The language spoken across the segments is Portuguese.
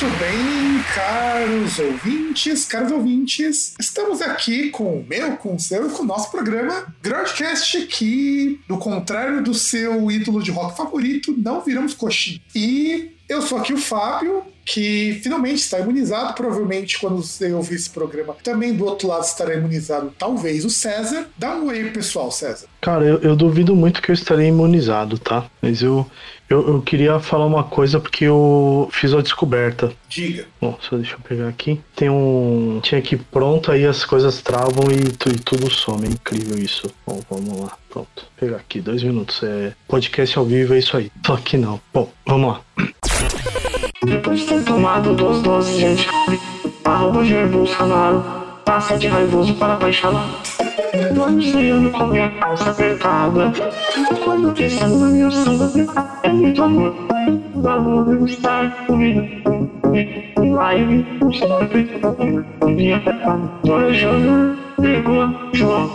Muito bem, caros ouvintes, caros ouvintes, estamos aqui com o meu, com o seu, com o nosso programa Groundcast, que, do contrário do seu ídolo de rock favorito, não viramos coxinha. E eu sou aqui o Fábio, que finalmente está imunizado. Provavelmente, quando você ouvir esse programa, também do outro lado estará imunizado, talvez o César. Dá um oi, pessoal, César. Cara, eu, eu duvido muito que eu estarei imunizado, tá? Mas eu, eu, eu queria falar uma coisa porque eu fiz a descoberta. Diga. Bom, só deixa eu pegar aqui. Tem um. Tinha aqui pronto, aí as coisas travam e, tu- e tudo some. É incrível isso. Bom, vamos lá. Pronto. Vou pegar aqui, dois minutos. É podcast ao vivo, é isso aí. Só que não. Bom, vamos lá. Depois de ter tomado doses de anticorpo, arroba Jair Bolsonaro passa de raivoso para apaixonado. Vamos ano com minha calça apertada. Quando pensando na minha samba, é muito amor. O amor estar comigo. Em live, o sempre minha. Dora Júnior, vírgula, João.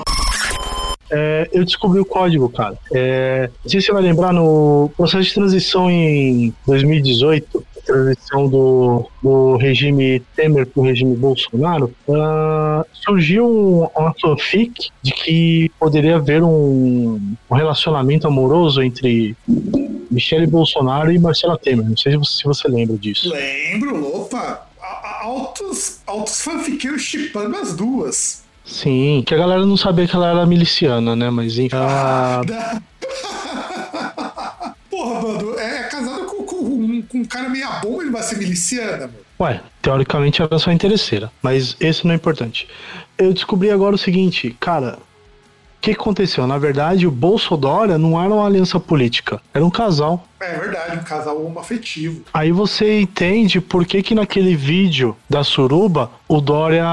É, eu descobri o código, cara. É, não sei se você vai lembrar, no processo de transição em 2018, transição do, do regime Temer para o regime Bolsonaro, ah, surgiu um- uma fanfic de que poderia haver um, um relacionamento amoroso entre Michele Bolsonaro e Marcela Temer. Não sei se você, se você lembra disso. Lembro, opa, a- a- altos, altos fanfiqueiros chipando as duas. Sim, que a galera não sabia que ela era miliciana, né? Mas enfim. ah, Porra, mano, é casado com, um, cara meia bomba, ele vai ser miliciana, meu. Ué, teoricamente era só interesseira, mas esse não é importante. Eu descobri agora o seguinte, cara, o que aconteceu? Na verdade, o Bolsonaro não era uma aliança política, era um casal. É verdade, um casal homoafetivo. Aí você entende por que que naquele vídeo da suruba o Dória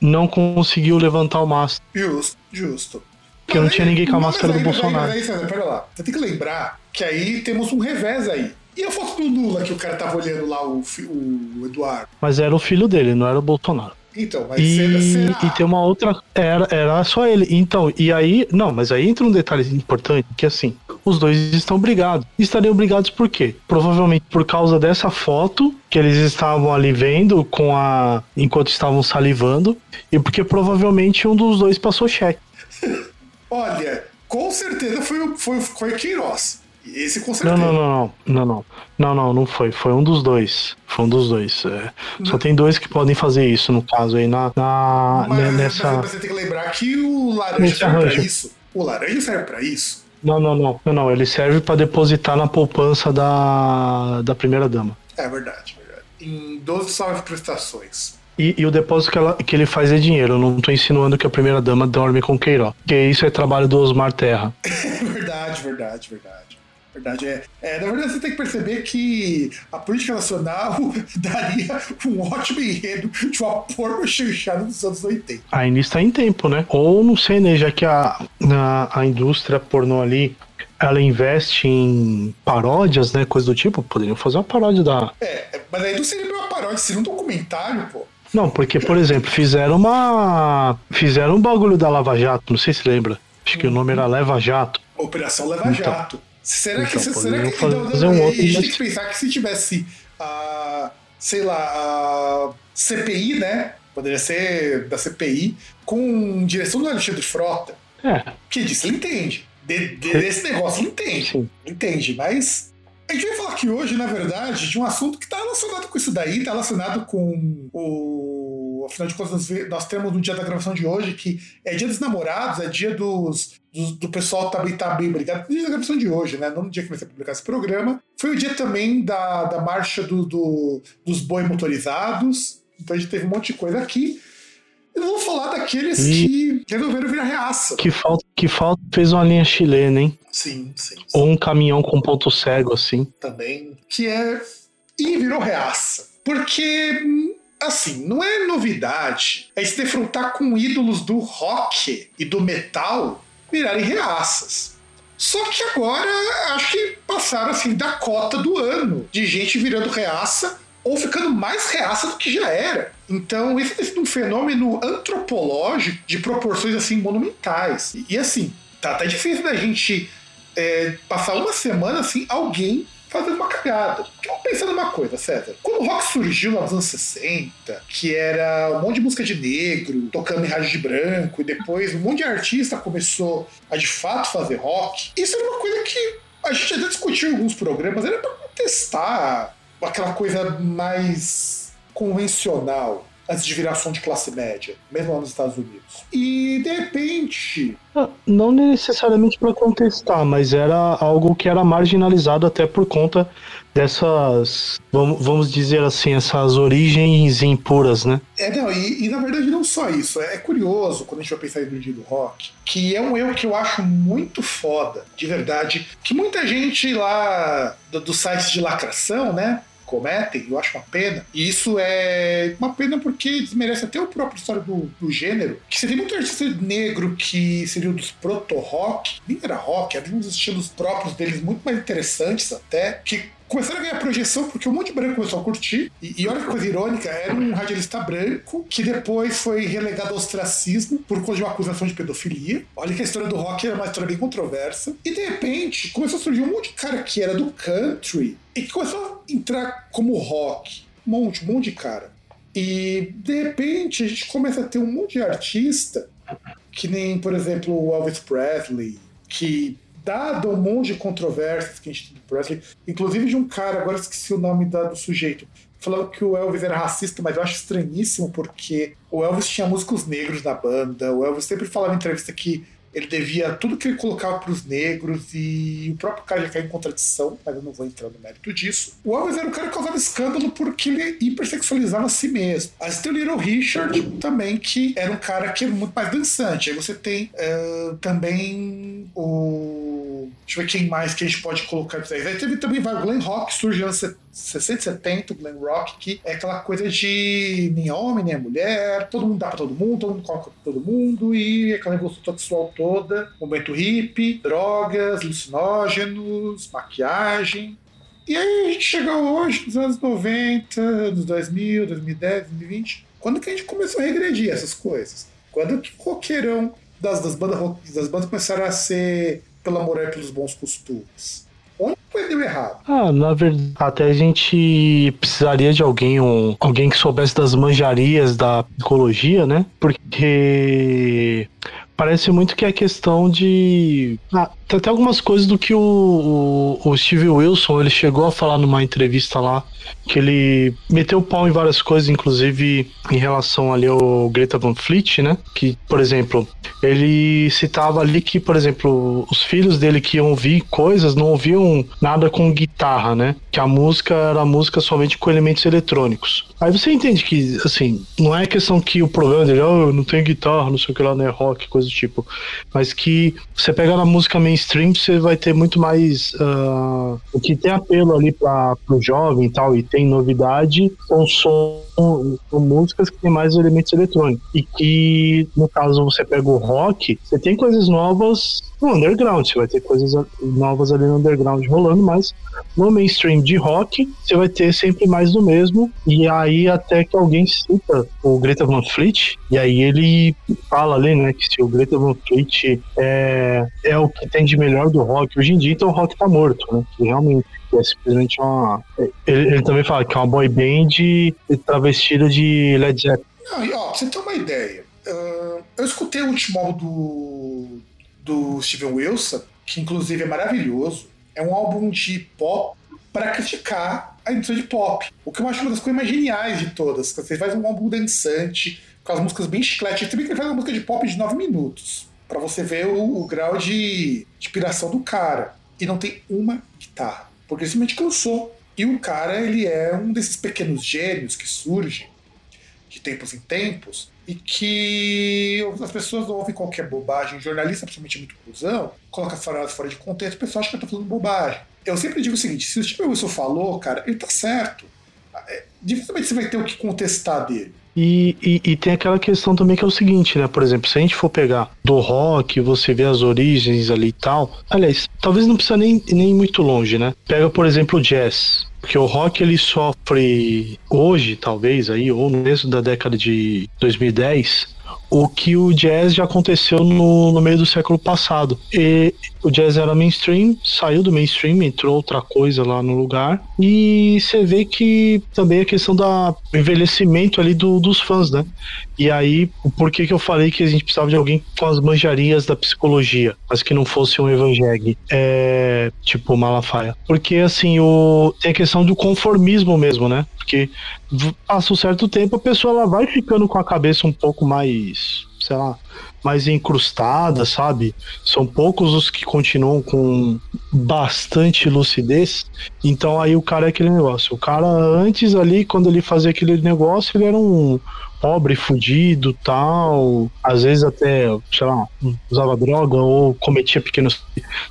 não conseguiu levantar o mastro. Justo, justo. Porque não tinha ninguém com a máscara do aí, aí, Bolsonaro. Aí, César, pera lá. Você tem que lembrar que aí temos um revés aí. E a foto do Lula que o cara tava olhando lá, o, o Eduardo? Mas era o filho dele, não era o Bolsonaro. Então, mas E, será, será? e tem uma outra. Era, era só ele. Então, e aí. Não, mas aí entra um detalhe importante: que assim, os dois estão brigados. Estariam brigados por quê? Provavelmente por causa dessa foto que eles estavam ali vendo com a. enquanto estavam salivando. E porque provavelmente um dos dois passou cheque. Olha, com certeza foi, o- foi, foi Queiroz. Esse com Não, certeza. não, não, não. Não, não. Não, não, não foi. Foi um dos dois. Foi um dos dois. é. Só tem dois que podem fazer isso, no caso aí, na, na, Mas, né, mas nessa. você tem que lembrar que o laranja serve pra isso. O laranja serve pra isso. Não, não, não. Não, não. Ele serve pra depositar na poupança da, da primeira dama. É verdade, verdade. Em 12 salve prestações. E, e o depósito que, ela- que ele faz é dinheiro. Eu não tô insinuando que a primeira dama dorme com Queiroz. Porque isso é trabalho do Osmar Terra. verdade, verdade, verdade. Verdade, é. é. Na verdade, você tem que perceber que a política nacional daria um ótimo enredo de uma porra chanchada dos anos 80. Ainda está em tempo, né? Ou não sei, né? Já que a, a, a indústria pornô ali ela investe em paródias, né? Coisa do tipo. Poderiam fazer uma paródia da. É, é, mas aí não seria uma paródia, seria um documentário, pô. Não, porque, por exemplo, fizeram uma. Fizeram um bagulho da Lava Jato, não sei se lembra. Acho que o nome era Leva Jato. Operação Lava Então. Será que. Então, será que poderiam não, fazer não, um outro, a gente mas- tem que pensar que se tivesse a. sei lá, a CPI, né? Poderia ser da CPI, com direção do Alexandre Frota. É, Que disso ele entende. De- de- desse negócio ele entende. Sim. Entende, mas. A gente vai falar aqui hoje, na verdade, de um assunto que está relacionado com isso daí, está relacionado com o. Afinal de contas, nós temos no dia da gravação de hoje que é dia dos namorados, é dia dos. dos- do pessoal tá bem brigado. No dia da gravação de hoje, né? Não no dia que vai ser publicado esse programa. Foi o dia também da, da marcha do, do- dos boi motorizados. Então a gente teve um monte de coisa aqui. Eu vou falar daqueles E- que resolveram virar reaça. Que falta, que falta fez uma linha chilena, hein? Sim, sim, sim. Ou um caminhão com ponto cego, assim. também, que é. E virou reaça. Porque, assim, não é novidade é se defrontar com ídolos do rock e do metal virarem reaças. Só que agora acho que passaram assim da cota do ano de gente virando reaça ou ficando mais reaça do que já era. Então, isso tem sido um fenômeno antropológico de proporções assim monumentais. E, e, assim, tá até difícil da gente é, passar uma semana assim, alguém fazendo uma cagada. Porque vamos pensar numa coisa, César. Quando o rock surgiu nos anos 60, que era um monte de música de negro, tocando em rádio de branco, e depois um monte de artista começou a de fato fazer rock, isso era uma coisa que a gente até discutiu em alguns programas, era pra contestar aquela coisa mais convencional antes de virar som de classe média, mesmo lá nos Estados Unidos. E de repente, Ah, Não necessariamente para contestar, mas era algo que era marginalizado até por conta dessas, vamos, vamos dizer assim, essas origens impuras, né? É, não, e, e, na verdade não só isso. É, é curioso quando a gente vai pensar em dia do rock, que é um erro que eu acho muito foda, de verdade, que muita gente lá do, dos sites de lacração, né? Cometem, eu acho uma pena. E isso é uma pena porque desmerece até o próprio história do, do gênero. Que tem muito artista negro que seria dos proto-rock, nem era rock, havia uns estilos próprios deles muito mais interessantes até, que começaram a ganhar projeção porque um monte de branco começou a curtir. E, e olha que coisa irônica, era um radialista branco que depois foi relegado ao ostracismo por causa de uma acusação de pedofilia. Olha que a história do rock era uma história bem controversa. E de repente começou a surgir um monte de cara que era do country e que começou a entrar como rock. Um monte, um monte de cara. E de repente a gente começa a ter um monte de artista, que nem, por exemplo, o Elvis Presley, que dado um monte de controvérsias que a gente tem do Presley, inclusive de um cara, agora esqueci o nome da, do sujeito, falando que o Elvis era racista, mas eu acho estranhíssimo porque o Elvis tinha músicos negros na banda, o Elvis sempre falava em entrevista que ele devia tudo que ele colocava para os negros e o próprio cara já caiu em contradição, mas eu não vou entrar no mérito disso. O Elvis era um cara que causava escândalo porque ele hipersexualizava a si mesmo. Aí você tem o Little Richard também, que era um cara que é muito mais dançante. Aí você tem uh, também o. Deixa eu ver quem mais que a gente pode colocar aí. Teve também vai, o Glen Rock, anos 60, 70, o Glen Rock, que é aquela coisa de nem homem, nem mulher, todo mundo dá pra todo mundo, todo mundo coloca pra todo mundo, e aquela revolução sexual toda, momento hippie, drogas, alucinógenos, maquiagem. E aí a gente chega hoje, nos anos 90, anos 2000, 2010, 2020, quando que a gente começou a regredir essas coisas? Quando que o roqueirão das, das, bandas, das bandas começaram a ser pela moral e pelos bons costumes? Onde foi deu errado? Ah, na verdade, até a gente precisaria de alguém, um, alguém que soubesse das manjarias da psicologia, né? Porque parece muito que é questão de. Ah, tem até algumas coisas do que o, o, Steve Wilson ele chegou a falar numa entrevista lá, que ele meteu o pau em várias coisas, inclusive em relação ali ao Greta Van Fleet, né? Que, por exemplo, ele citava ali que, por exemplo, os filhos dele que iam ouvir coisas não ouviam nada com guitarra, né? Que a música era música somente com elementos eletrônicos. Aí você entende que, assim, não é questão que o problema dele, oh, eu não tenho guitarra, não sei o que lá, não é rock, coisa do tipo. Mas que você pega na música mainstream, você vai ter muito mais. Uh, o que tem apelo ali para o jovem e tal, e tem novidade, são som, são músicas que tem mais elementos eletrônicos. E que, no caso, você pega o rock, você tem coisas novas no underground, você vai ter coisas novas ali no underground rolando, mas no mainstream de rock, você vai ter sempre mais do mesmo. E aí, até que alguém cita o Greta Van Fleet, e aí ele fala ali, né, que se o Greta Van Fleet é, é o que tem de melhor do rock hoje em dia, então o rock tá morto, né? Que realmente é simplesmente uma. Ele, ele, também fala que é uma boy band travestida de Led Zeppelin. Não, e ó, pra você ter uma ideia, uh, eu escutei o último álbum do, do Steven Wilson, que inclusive é maravilhoso. É um álbum de pop para criticar a indústria de pop. O que eu acho uma das coisas mais geniais de todas. Você faz um álbum dançante, com as músicas bem chiclete. Também que ele faz uma música de pop de 9 minutos. para você ver o, o grau de inspiração do cara. E não tem uma guitarra. Porque ele simplesmente cansou. E o cara, ele é um desses pequenos gênios que surgem de tempos em tempos e que as pessoas ouvem qualquer bobagem. O jornalista, principalmente, é muito cuzão, coloca frases fora de contexto, o pessoal acha que eu tô falando bobagem. Eu sempre digo o seguinte: se o Steve Wilson falou, cara, ele tá certo. É, dificilmente você vai ter o que contestar dele. E, e, e, tem aquela questão também que é o seguinte, né? Por exemplo, se a gente for pegar do rock, você vê as origens ali e tal. Aliás, talvez não precisa nem, nem muito longe, né? Pega, por exemplo, o jazz. Porque o rock ele sofre hoje, talvez, aí, ou no começo da década de 2010, o que o jazz já aconteceu no, no meio do século passado. E o jazz era mainstream, saiu do mainstream, entrou outra coisa lá no lugar. E você vê que também a questão do envelhecimento ali do, dos fãs, né? E aí, por que, que eu falei que a gente precisava de alguém com as manjarias da psicologia, mas que não fosse um evangélico, é, tipo Malafaia? Porque, assim, o, tem a questão do conformismo mesmo, né? Porque passa um certo tempo, a pessoa ela vai ficando com a cabeça um pouco mais, sei lá, mais incrustada, sabe? São poucos os que continuam com bastante lucidez. Então aí o cara é aquele negócio. O cara antes ali, quando ele fazia aquele negócio, ele era um pobre, fudido, tal, às vezes até, sei lá, usava droga ou cometia pequenos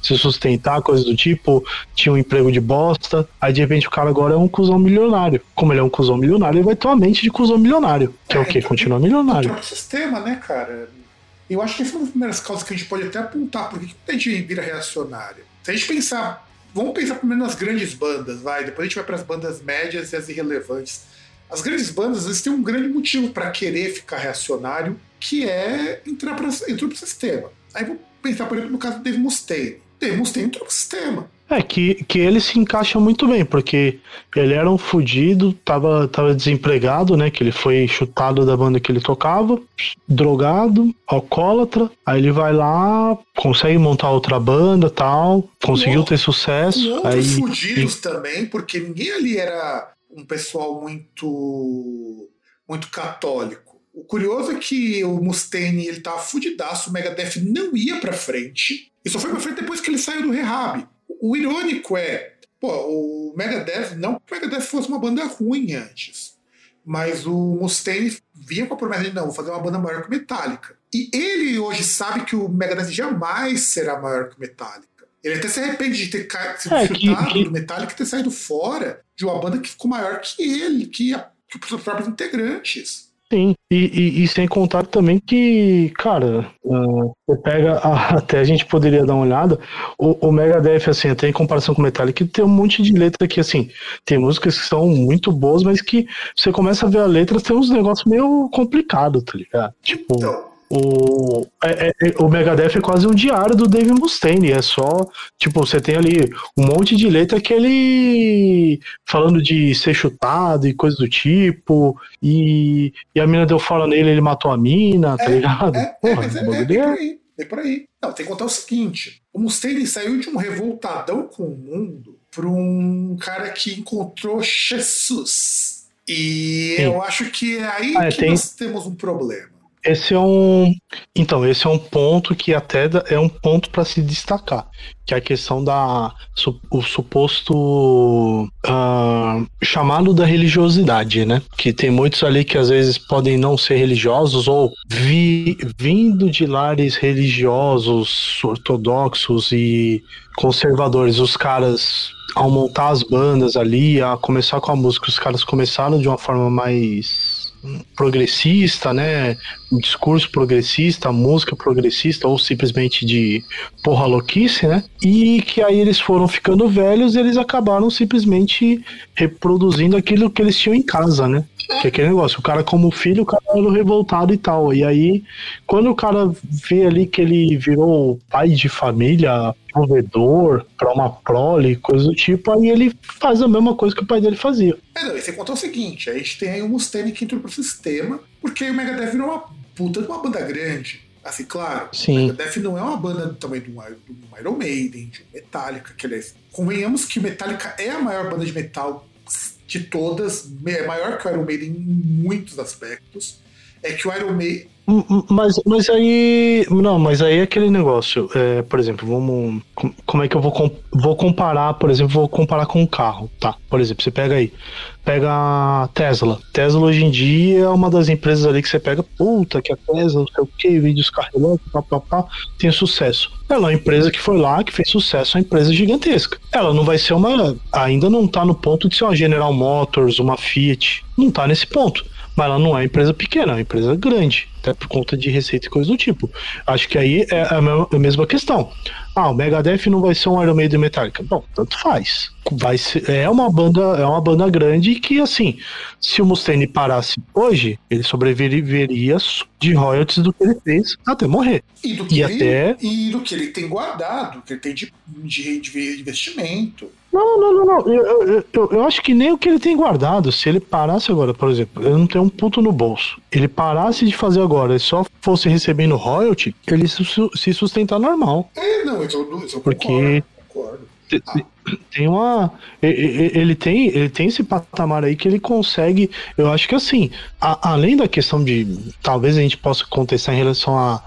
se sustentar, coisas do tipo, tinha um emprego de bosta, aí de repente o cara agora é um cuzão milionário. Como ele é um cuzão milionário, ele vai ter uma mente de cuzão milionário, que é, é o quê? Continua milionário. É o sistema, né, cara? Eu acho que essa é uma das primeiras causas que a gente pode até apontar por que a gente vira reacionário. Se a gente pensar, vamos pensar primeiro nas grandes bandas, vai, depois a gente vai para as bandas médias e as irrelevantes. As grandes bandas eles têm um grande motivo para querer ficar reacionário, que é entrar para o sistema. Aí vou pensar, por exemplo, no caso do Dave Mustaine. Dave Mustaine entrou pro sistema. É, que, que ele se encaixa muito bem, porque ele era um fudido, tava, tava desempregado, né? Que ele foi chutado da banda que ele tocava, drogado, alcoólatra. Aí ele vai lá, consegue montar outra banda tal, conseguiu ter sucesso. Com outros aí, fudidos e... também, porque ninguém ali era um pessoal muito, muito católico. O curioso é que o Mustaine ele tava fudidaço, o Megadeth não ia pra frente. E só foi pra frente depois que ele saiu do rehab. O irônico é, pô, o Megadeth, não que o Megadeth fosse uma banda ruim antes, mas o Mustaine vinha com a promessa de não, vou fazer uma banda maior que Metallica. E ele hoje sabe que o Megadeth jamais será maior que Metallica. Ele até se arrepende de ter sido é, chutado que... do Metallica e ter saído fora de uma banda que ficou maior que ele, que, a, que os próprios integrantes. Sim, e, e, e, sem contar também que, cara, uh, você pega, a, até a gente poderia dar uma olhada, o, o Megadeth, assim, até em comparação com o Metallica, tem um monte de letra que, assim, tem músicas que são muito boas, mas que você começa a ver a letra, tem uns negócios meio complicados, tá ligado? Tipo... Então o, é, é, é, o Megadeth é quase um diário do Dave Mustaine. É só, tipo, você tem ali um monte de letra que ele falando de ser chutado e coisas do tipo. E, e a mina deu fora nele, ele matou a mina, tá é, ligado? É, Porra, é, é, é, por aí, é por aí. Não, tem que contar o seguinte: o Mustaine saiu de um revoltadão com o mundo para um cara que encontrou Jesus. E Sim. eu acho que é aí ah, que tem... nós temos um problema. Esse é um. Então, esse é um ponto que até é um ponto para se destacar. Que é a questão da. o suposto. Uh, chamado da religiosidade, né? Que tem muitos ali que às vezes podem não ser religiosos ou vi, vindo de lares religiosos, ortodoxos e conservadores. Os caras ao montar as bandas ali, a começar com a música, os caras começaram de uma forma mais progressista, né? Um discurso progressista, música progressista, ou simplesmente de porra louquice, né? E que aí eles foram ficando velhos e eles acabaram simplesmente reproduzindo aquilo que eles tinham em casa, né? Que é aquele negócio, o cara como filho, o cara era revoltado e tal. E aí, quando o cara vê ali que ele virou pai de família, provedor para uma prole, coisa do tipo, aí ele faz a mesma coisa que o pai dele fazia. É, não, você contou o seguinte, a gente tem aí o Mustaine que entrou pro sistema, porque o Megadeth virou uma puta de uma banda grande. Assim, claro, Sim. o Megadeth não é uma banda do tamanho do, do Iron Maiden, de Metallica, que aliás, convenhamos que Metallica é a maior banda de metal de todas, é maior que o Iron Maiden em muitos aspectos. É que o Iron Maiden. Mas, mas aí. Não, mas aí é aquele negócio. é, por exemplo, vamos. com- Como é que eu vou, com- vou comparar, por exemplo, vou comparar com um carro, tá? Por exemplo, você pega aí. Pega a Tesla. Tesla hoje em dia é uma das empresas ali que você pega, puta, que a Tesla, não sei o que, vídeos pá, pá, pá, tem sucesso. Ela é uma empresa que foi lá, que fez sucesso, é uma empresa gigantesca. Ela não vai ser uma. Ainda não tá no ponto de ser uma General Motors, uma Fiat. Não tá nesse ponto. Mas ela não é uma empresa pequena, é uma empresa grande, até por conta de receita e coisa do tipo. Acho que aí é a mesma, a mesma questão. Ah, o Megadeth não vai ser um Iron Maiden Metallica. Bom, tanto faz. Vai ser, é uma banda, é uma banda grande que assim, se o Mustaine parasse hoje, ele sobreviveria de royalties do que ele fez até morrer. E do que, E ele, até- e do que ele tem guardado, que ele tem de, de, de investimento. Não, não, não, não. Eu, eu, eu, eu acho que nem o que ele tem guardado, se ele parasse agora, por exemplo, ele não tem um puto no bolso. Ele parasse de fazer agora e só fosse recebendo royalty, ele se su- se sustentar normal. É, não, isso eu, isso eu Porque- concordo, concordo. Te- Tem uma. Ele tem, ele tem esse patamar aí que ele consegue. Eu acho que assim, a- além da questão de. Talvez a gente possa contestar em relação a,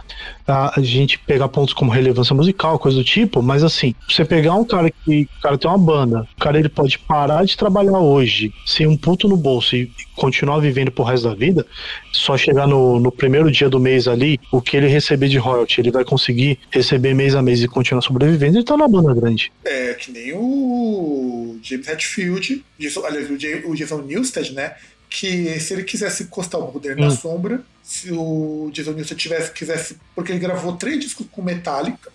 a, a gente pegar pontos como relevância musical, coisa do tipo, mas assim, você pegar um cara que. O cara tem uma banda, o cara ele pode parar de trabalhar hoje, sem um ponto no bolso e continuar vivendo pro resto da vida, só chegar no, no primeiro dia do mês ali, o que ele receber de royalty, ele vai conseguir receber mês a mês e continuar sobrevivendo, ele tá na banda grande. É que nem o James Hetfield, aliás, o Ja- o Jason Newsted, né? Que se ele quisesse encostar o poder na Hum. sombra, se o Jason Newsted tivesse, quisesse. Porque ele gravou três discos com Metallica,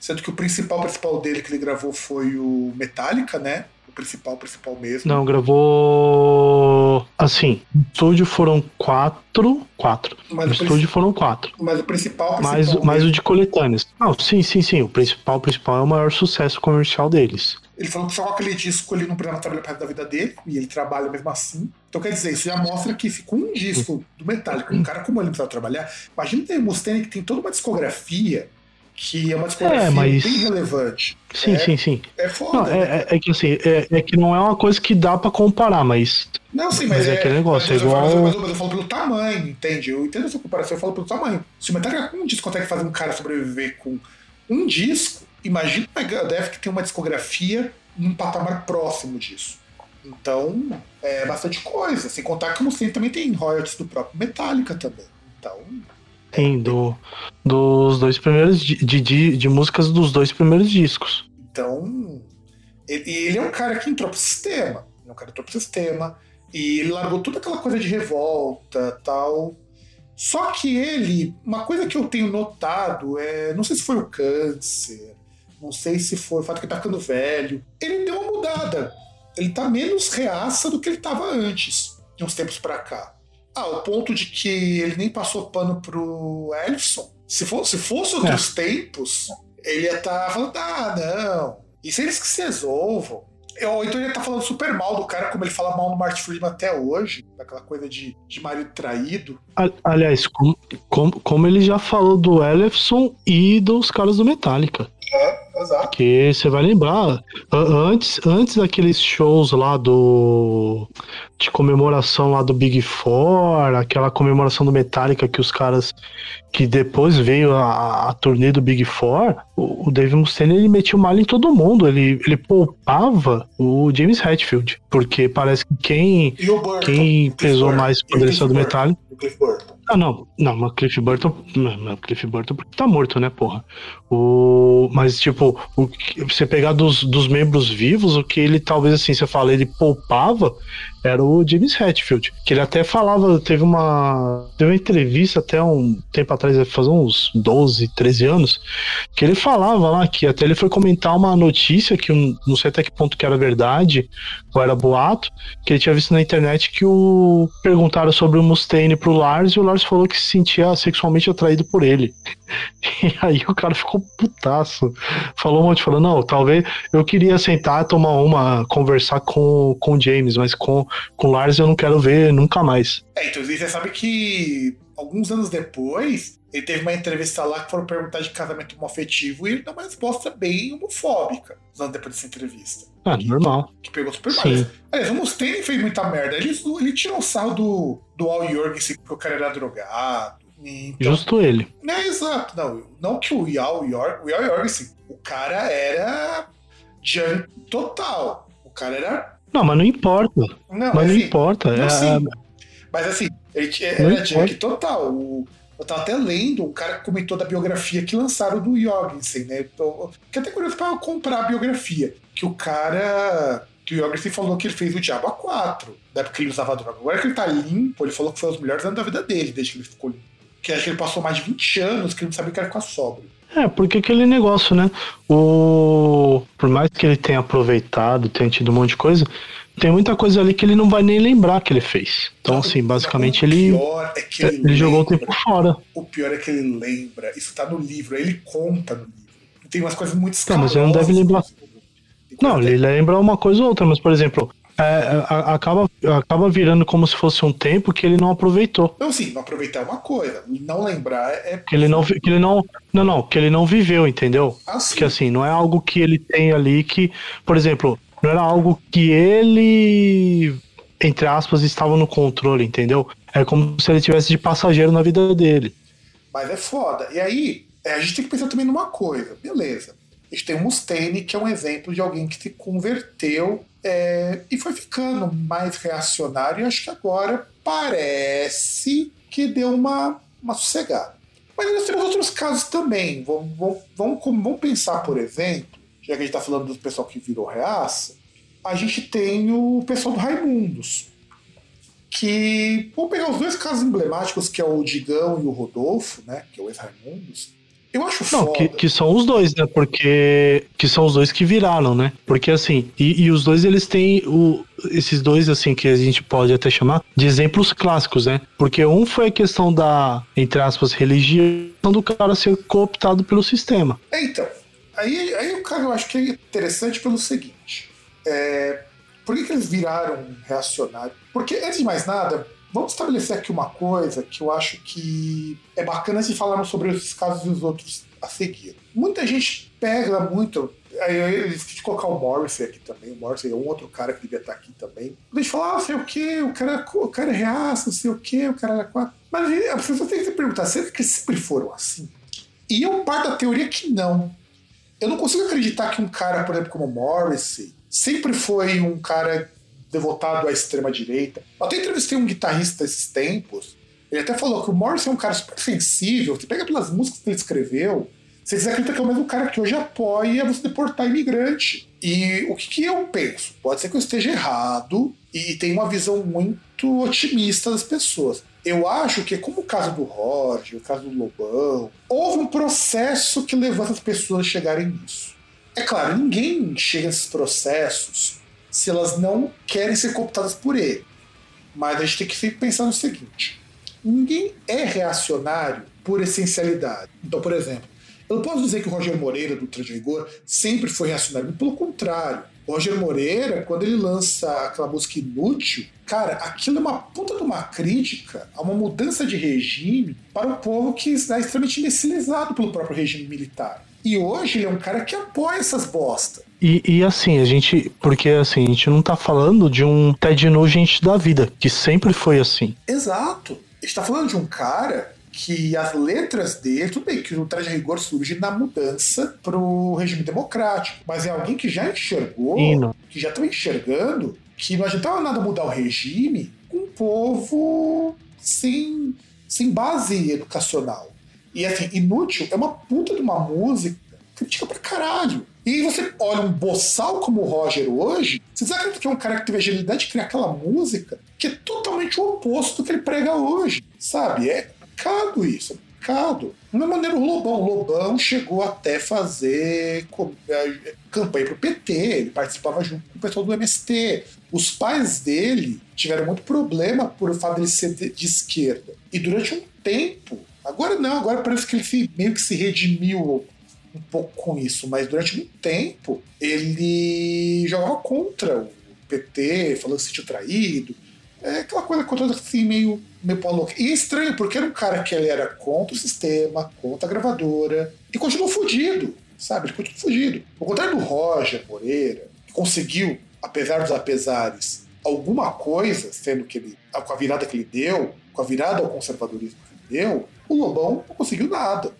sendo que o principal principal dele que ele gravou foi o Metallica, né? O principal, principal mesmo. Não, gravou. Assim, estúdio foram quatro. Quatro. Mas o, estúdio foram quatro. mas o principal, principal Mais, mais o de coletâneas. Não, sim, sim, sim. O principal, o principal é o maior sucesso comercial deles. Ele falou que só com aquele disco ele não precisava trabalhar para da vida dele, e ele trabalha mesmo assim. Então quer dizer, isso já mostra que se com um disco do Metallica, um cara como ele não precisava trabalhar, imagina ter o Mustaine que tem toda uma discografia que é uma discografia É, mas- bem relevante. Sim, É. sim, sim. É foda. Não, né? é, é- é que assim, é, é que não é uma coisa que dá pra comparar, mas. Não, sim, mas, mas é aquele negócio, mas é eu falo- igual- Mas, eu- falo pelo tamanho, entende? Eu entendo a sua comparação, eu falo pelo tamanho. Se o Metallica com um disco consegue fazer um cara sobreviver com um disco, imagina o Megadeth que tem uma discografia num patamar próximo disso. Então, é bastante coisa. Sem contar que o Mustaine também tem royalties do próprio Metallica também. Então, Sim, do, dos dois primeiros. De, de, de, de músicas dos dois primeiros discos. Então, ele, ele é um cara que entrou pro sistema. Ele é um cara que entrou pro sistema. E ele largou toda aquela coisa de revolta tal. Só que ele, uma coisa que eu tenho notado é. Não sei se foi o câncer, não sei se foi o fato que ele tá ficando velho. Ele deu uma mudada. Ele tá menos reaça do que ele tava antes, de uns tempos pra cá. Ah, o ponto de que ele nem passou pano pro Ellison. Se fosse, se fosse outros tempos, ele ia estar falando, ah, não. Isso eles que se resolvam. Ou então ele ia estar falando super mal do cara, como ele fala mal no Martin Friedman até hoje, daquela coisa de, de marido traído. Aliás, como, como, como ele já falou do Ellefson e dos caras do Metallica. É, exato. Que você vai lembrar, antes, antes daqueles shows lá do. de comemoração lá do Big Four, aquela comemoração do Metallica que os caras. que depois veio a, a turnê do Big Four, o, o Dave Mustaine ele metia o malho em todo mundo, ele, ele poupava o James Hetfield, porque parece que quem, quem pesou mais o quando ele Cliff saiu do Metallica. o Cliff Burton. Ah, não, não, mas Cliff Burton. Não, Cliff Burton porque tá morto, né, porra? O, mas, tipo, o, você pegar dos, dos membros vivos, o que ele talvez assim, você fala, ele poupava era o James Hetfield. Que ele até falava, teve uma. Teve uma entrevista até um tempo atrás, fazer uns 12, 13 anos, que ele falava lá que até ele foi comentar uma notícia que eu não sei até que ponto que era verdade, ou era boato, que ele tinha visto na internet que o perguntaram sobre o Mustaine pro Lars e o Lars falou que se sentia sexualmente atraído por ele. E aí o cara ficou putaço. Falou um monte, falou, não, talvez eu queria sentar, tomar uma, conversar com, com o James, mas com, com o Lars eu não quero ver nunca mais. É, então você sabe que alguns anos depois, ele teve uma entrevista lá que foram perguntar de casamento homoafetivo e ele deu uma resposta bem homofóbica, uns anos depois dessa entrevista. Ah, normal. Que pegou super mal. Aliás, o Mustaine fez muita merda. Ele, ele tirou o sarro do, do Al Jorgensen porque o cara era drogado. Então, Justo ele. É, exato. Não, não que o Yao York, o Yao York, assim, o cara era junk total. O cara era. Não, mas não importa. Não, mas não assim, importa. não, é- sim. Mas assim, ele Não era junk total. O- eu tava até lendo, um cara comentou da biografia que lançaram do Jorgensen, né? Então, fiquei até curioso pra comprar a biografia. Que o cara. Que o Jorgensen falou que ele fez o Diabo a 4, da época que ele usava droga. Agora que ele tá limpo, ele falou que foi os melhores anos da vida dele, desde que ele ficou limpo. Que acho que ele passou mais de 20 anos que ele não sabia que era ficar sóbrio. É, porque aquele negócio, né? O... Por mais que ele tenha aproveitado, tenha tido um monte de coisa, tem muita coisa ali que ele não vai nem lembrar que ele fez. Então, assim, basicamente ele, é ele, ele jogou o tempo fora. O pior é que ele lembra. Isso tá no livro, ele conta no livro. Tem umas coisas muito Não, mas ele não deve lembrar. Não, ele lembra uma coisa ou outra, mas, por exemplo, é, acaba, acaba virando como se fosse um tempo que ele não aproveitou. Não, sim, não aproveitar é uma coisa. Não lembrar é. Que ele não, que ele não, não, não, que ele não viveu, entendeu? Assim, Porque assim, não é algo que ele tem ali que, por exemplo, não era algo que ele, entre aspas, estava no controle, entendeu? É como se ele tivesse de passageiro na vida dele. Mas é foda. E aí, é, a gente tem que pensar também numa coisa. Beleza. A gente tem o Mustaine, que é um exemplo de alguém que se converteu é, e foi ficando mais reacionário. E acho que agora parece que deu uma, uma sossegada. Mas nós temos outros casos também. Vamos, vamos, vamos, pensar, por exemplo, já que a gente está falando do pessoal que virou reaça, a gente tem o pessoal do Raimundos que vamos pegar os dois casos emblemáticos, que é o Digão e o Rodolfo, né? Que é o ex-Raimundos. Eu acho Não, foda. que, que são os dois, né? Porque que são os dois que viraram, né? Porque assim, e, e os dois eles têm o, esses dois assim que a gente pode até chamar de exemplos clássicos, né? Porque um foi a questão da entre aspas religião do cara ser cooptado pelo sistema. É, então, aí, aí o cara eu acho que é interessante pelo seguinte. É, por que, que eles viraram reacionários? Porque, antes de mais nada, vamos estabelecer aqui uma coisa que eu acho que é bacana se falarmos sobre esses casos e os outros a seguir. Muita gente pega muito. Eu esqueci de colocar o Morrissey aqui também. O Morrissey é um outro cara que devia estar aqui também. A gente fala, ah, sei o quê, o cara, o cara é reaça, não sei o quê, o cara é quatro. Mas a pessoa tem que se perguntar, será que sempre foram assim? E eu parto da teoria que não. Eu não consigo acreditar que um cara, por exemplo, como Morrissey, sempre foi um cara devotado à extrema-direita. Até entrevistei um guitarrista esses tempos. Ele até falou que o Morrissey é um cara super sensível. Você pega pelas músicas que ele escreveu, você acredita que é o mesmo cara que hoje apoia você deportar imigrante. E o que, que eu penso? Pode ser que eu esteja errado e tem uma visão muito otimista das pessoas. Eu acho que, como o caso do Roger, o caso do Lobão, houve um processo que levou as pessoas a chegarem nisso. É claro, ninguém chega nesses processos se elas não querem ser cooptadas por ele. Mas a gente tem que sempre pensar no seguinte: ninguém é reacionário por essencialidade. Então, por exemplo, eu não posso dizer que o Roger Moreira, do Traje Rigor, sempre foi reacionário. Pelo contrário. O Roger Moreira, quando ele lança aquela música Inútil, cara, aquilo é uma puta de uma crítica a uma mudança de regime para um povo que está extremamente imbecilizado pelo próprio regime militar. E hoje ele é um cara que apoia essas bosta. E, e assim, a gente. Porque assim, a gente não tá falando de um Ted Nugent da vida, que sempre foi assim. Exato. A gente tá falando de um cara que as letras dele, tudo bem que o traje rigor surge na mudança pro regime democrático, mas é alguém que já enxergou, Hino. que já estava enxergando que não adiantava nada mudar o regime com um povo sem, sem base educacional. E assim, Inútil é uma puta de uma música crítica pra caralho. E você olha um boçal como o Roger hoje, vocês acreditam que é um cara que teve a agilidade de criar aquela música que é totalmente o oposto do que ele prega hoje, sabe? É pecado isso, é pecado. Da mesma maneira, o Lobão. O Lobão chegou até fazer eh, campanha pro PT, ele participava junto com o pessoal do MST. Os pais dele tiveram muito problema por o fato dele ser de esquerda. E durante um tempo, agora não, agora parece que ele se- meio que se redimiu um pouco com isso, mas durante muito tempo ele jogava contra o PT, falando que se sentiu traído. É aquela coisa contra assim, meio, meio pau. E é estranho, porque era um cara que ele era contra o sistema, contra a gravadora, e continuou fugido, sabe? Ele continuou fugido. Ao contrário do Roger Moreira, que conseguiu, apesar dos apesares, alguma coisa, sendo que ele, com a virada que ele deu, com a virada ao conservadorismo defendeu, o Lobão não conseguiu nada.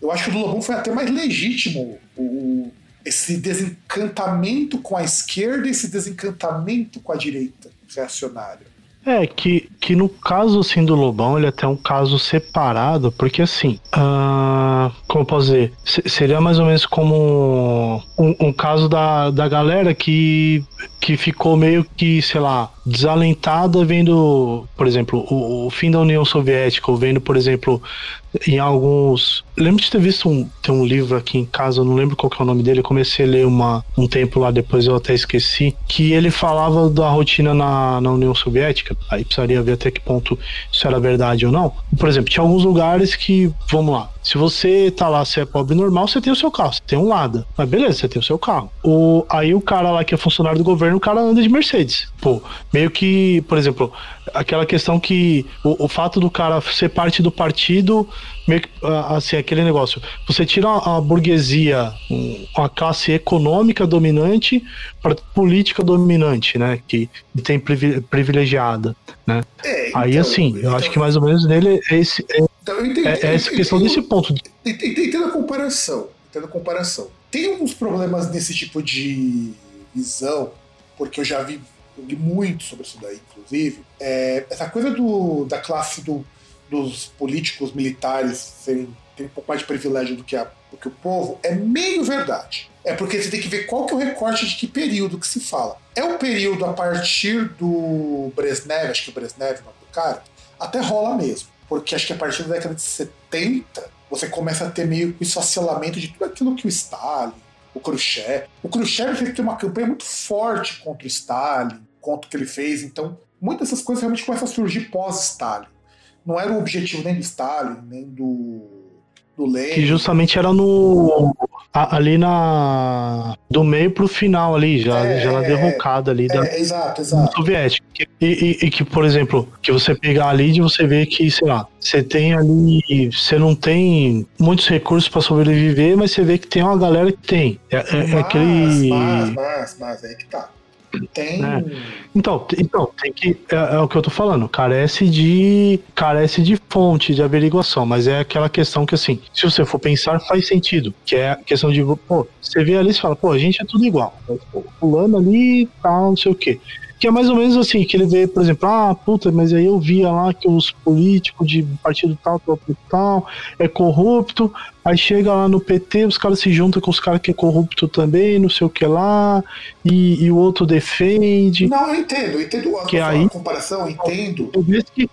Eu acho que o Lobão foi até mais legítimo o, esse desencantamento com a esquerda e esse desencantamento com a direita reacionária. É, que, que no caso assim do Lobão, ele é até um caso separado, porque assim, uh, como eu posso dizer, seria mais ou menos como um, um, caso da, da galera que, que ficou meio que, sei lá, desalentada vendo, por exemplo, o, o fim da União Soviética, ou vendo, por exemplo, em alguns. Lembro de ter visto um, um livro aqui em casa, não lembro qual que é o nome dele. Eu comecei a ler uma, um tempo lá, depois eu até esqueci. Que ele falava da rotina na, na União Soviética. Aí precisaria ver até que ponto isso era verdade ou não. Por exemplo, tinha alguns lugares que, vamos lá, se você tá lá, você é pobre normal, você tem o seu carro, você tem um Lada. Mas beleza, você tem o seu carro. O, aí o cara lá que é funcionário do governo, o cara anda de Mercedes. Pô, meio que, por exemplo, aquela questão que o, o fato do cara ser parte do partido, meio que, ah, assim, aquele negócio. Você tira a, a burguesia, a classe econômica dominante para política dominante, né? Que tem privilegiada, né? É, então, Aí, assim, eu então, acho que mais ou menos nele é esse. É, então, entendi, é, é essa questão desse ponto. Entendo a comparação. Entendo a comparação. Tem alguns problemas nesse tipo de visão, porque eu já vi eu li muito sobre isso daí, inclusive, é, essa coisa do, da classe do, dos políticos militares serem, terem um pouco mais de privilégio do que, a, do que o povo é meio verdade. É porque você tem que ver qual que é o recorte de que período que se fala. É o período a partir do Brezhnev, acho que o Brezhnev é o nome do cara, até rola mesmo. Porque acho que a partir da década de 70 você começa a ter meio que o esfacelamento de tudo aquilo que o Stalin, o Khrushchev. O Khrushchev fez uma campanha muito forte contra o Stalin, contra o que ele fez, então muitas dessas coisas realmente começam a surgir pós-Stalin. Não era o objetivo nem do Stalin, nem do, do Lenin. Que justamente era no. Ali na. do meio pro final ali, já, é, já na é, derrocada ali da é, exato, exato. soviética. E, e, e, que, por exemplo, que você pegar ali e você vê que, sei lá, você tem ali. Você não tem muitos recursos para sobreviver, mas você vê que tem uma galera que tem. É, é, é mas, aquele. Mas, mas, mas, é que tá. Tem. É. Então, então, tem que. É, é, o que eu tô falando. Carece de. Carece de fonte de averiguação. Mas é aquela questão que, assim, se você for pensar, faz sentido. Que é a questão de. Pô, você vê ali e fala, pô, a gente é tudo igual. Pulando ali tal, não sei o quê. Que é mais ou menos assim, que ele vê, por exemplo, ah, puta, mas aí eu via lá que os políticos de partido tal, tal, tal, é corrupto, aí chega lá no PT, os caras se juntam com os caras que é corrupto também, não sei o que lá, e, e o outro defende. Não, eu entendo, eu entendo a, que a, aí, comparação, entendo. Talvez que,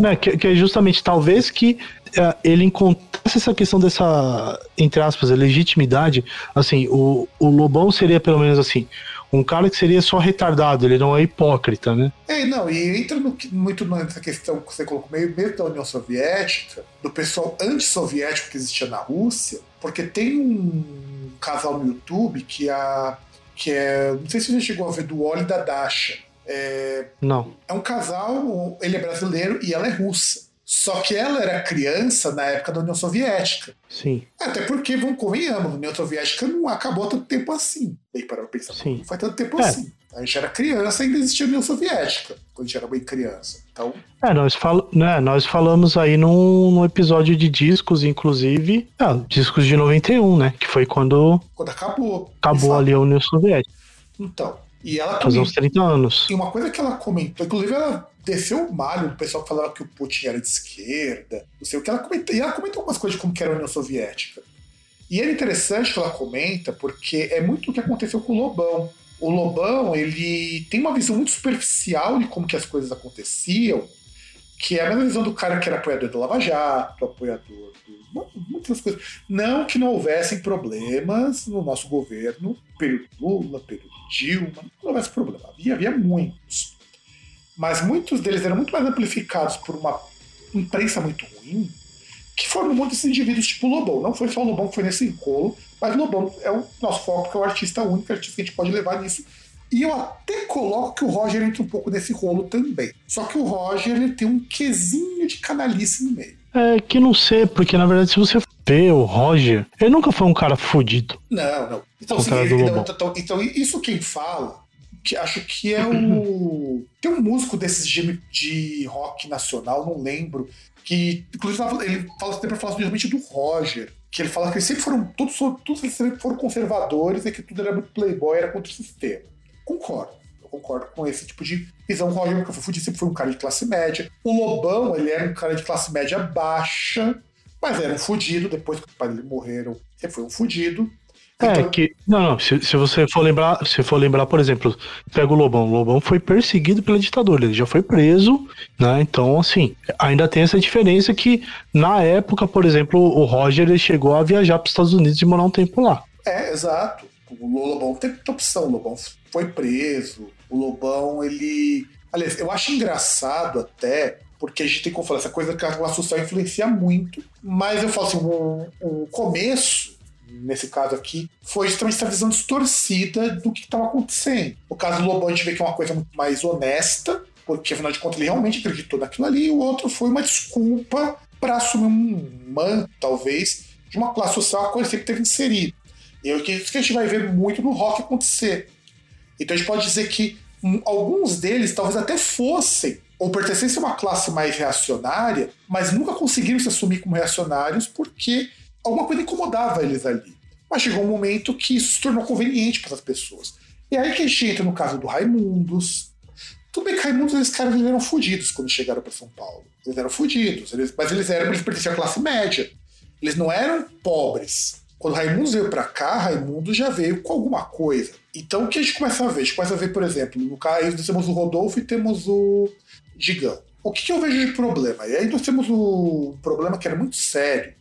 né, que, que é justamente, talvez que é, ele encontrasse essa questão dessa, entre aspas, legitimidade, assim, o, o Lobão seria pelo menos assim, um cara que seria só retardado, ele não é hipócrita, né? É, não, e entra no, muito nessa questão que você colocou, meio, meio da União Soviética, do pessoal antissoviético que existia na Rússia, porque tem um casal no YouTube que, a, que é. Não sei se você chegou a ver, do Oli da Dasha. É, não. É um casal, ele é brasileiro e ela é russa. Só que ela era criança na época da União Soviética. Sim. Até porque, vamos convenhamos, a União Soviética não acabou tanto tempo assim. Bem, para pensar, Sim. não foi tanto tempo é. assim. A gente era criança e ainda existia a União Soviética, quando a gente era bem criança. Então. É, nós, fal né, nós falamos aí num, num episódio de discos, inclusive. Ah, discos de 91, né? Que foi quando. Quando acabou. Acabou ali a União Soviética. Então. E ela Fazer uns 30 anos. E uma coisa que ela comentou, inclusive ela desceu o malho do pessoal que falava que o Putin era de esquerda, não sei o que. Ela comentou, e ela comentou algumas coisas de como era a União Soviética. E é interessante que ela comenta, porque é muito o que aconteceu com o Lobão. O Lobão, ele tem uma visão muito superficial de como que as coisas aconteciam, que é a mesma visão do cara que era apoiador do Lava Jato, apoiador do, muitas coisas. Não que não houvessem problemas no nosso governo, período Lula, período Dilma, não houvesse problema. Havia, havia muitos. Mas muitos deles eram muito mais amplificados por uma imprensa muito ruim, que foram muitos indivíduos tipo Lobão. Não foi só o Lobão que foi nesse encolo, mas o Lobão é o nosso foco, que é o artista único, artista que a gente pode levar nisso. E eu até coloco que o Roger entra um pouco nesse rolo também. Só que o Roger ele tem um quesinho de canalice no meio. É que não sei, porque na verdade, se você ver o Roger, ele nunca foi um cara fudido. Não, não. Então, assim, ele, então, então, isso quem fala, que acho que é o. Tem um músico desses de, de rock nacional, não lembro, que inclusive ele fala sempre fala justamente do Roger, que ele fala que eles sempre foram todos, todos eles sempre foram conservadores e que tudo era muito playboy, era contra o sistema. Concordo. Eu concordo com esse tipo de visão. O Roger fudido, sempre foi um cara de classe média. O Lobão, ele era um cara de classe média baixa, mas era um fudido. Depois que o pai dele morreram, ele foi um fudido. É, Então- que. Não, não. Se, se você for lembrar, se for lembrar, por exemplo, pega o Lobão. O Lobão foi perseguido pela ditadura, ele já foi preso, né? Então, assim, ainda tem essa diferença que, na época, por exemplo, o Roger ele chegou a viajar para os Estados Unidos e morar um tempo lá. É, exato. O Lobão teve muita opção. O Lobão foi preso. O Lobão, ele. Aliás, eu acho engraçado até, porque a gente tem como falar, essa coisa que a classe social influencia muito. Mas eu falo assim, o, o começo, nesse caso aqui, foi justamente essa visão distorcida do que estava acontecendo. No caso do Lobão, a gente vê que é uma coisa muito mais honesta, porque afinal de contas ele realmente acreditou naquilo ali, e o outro foi uma desculpa para assumir um manto, talvez, de uma classe social a coisa sempre teve inserido. E é isso que a gente vai ver muito no rock acontecer. Então a gente pode dizer que hum, alguns deles talvez até fossem ou pertencessem a uma classe mais reacionária, mas nunca conseguiram se assumir como reacionários porque alguma coisa incomodava eles ali. Mas chegou um momento que isso se tornou conveniente para as pessoas. E aí que a gente entra no caso do Raimundos. Tudo bem que Raimundos, eles caras eles eram fudidos quando chegaram para São Paulo. Eles eram fudidos, eles- mas eles eram, eles pertenciam à classe média. Eles não eram pobres. Quando Raimundos veio para cá, Raimundo já veio com alguma coisa. Então o que a gente começa a ver? A gente começa a ver, por exemplo, no caso, temos o Rodolfo e temos o Digão. O que, que eu vejo de problema? E aí nós temos o problema que era muito sério.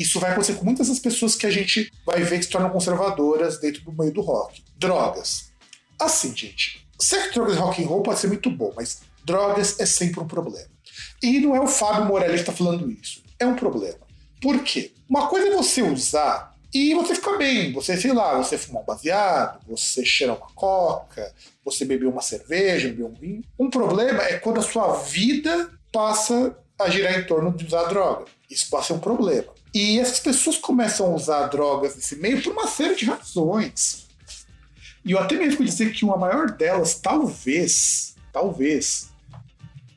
Isso vai acontecer com muitas das pessoas que a gente vai ver que se tornam conservadoras dentro do meio do rock. Drogas. Assim, gente, sexo, drogas e rock and roll pode ser muito bom, mas drogas é sempre um problema. E não é o Fábio Morelli que está falando isso. É um problema. Por quê? Uma coisa é você usar e você ficar bem. Você, sei lá, você fumar um baseado, você cheirar uma coca, você beber uma cerveja, beber um vinho. Um problema é quando a sua vida passa a girar em torno de usar droga. Isso pode ser um problema. E essas pessoas começam a usar drogas nesse meio por uma série de razões. E eu até mesmo vou dizer que uma maior delas, talvez, talvez,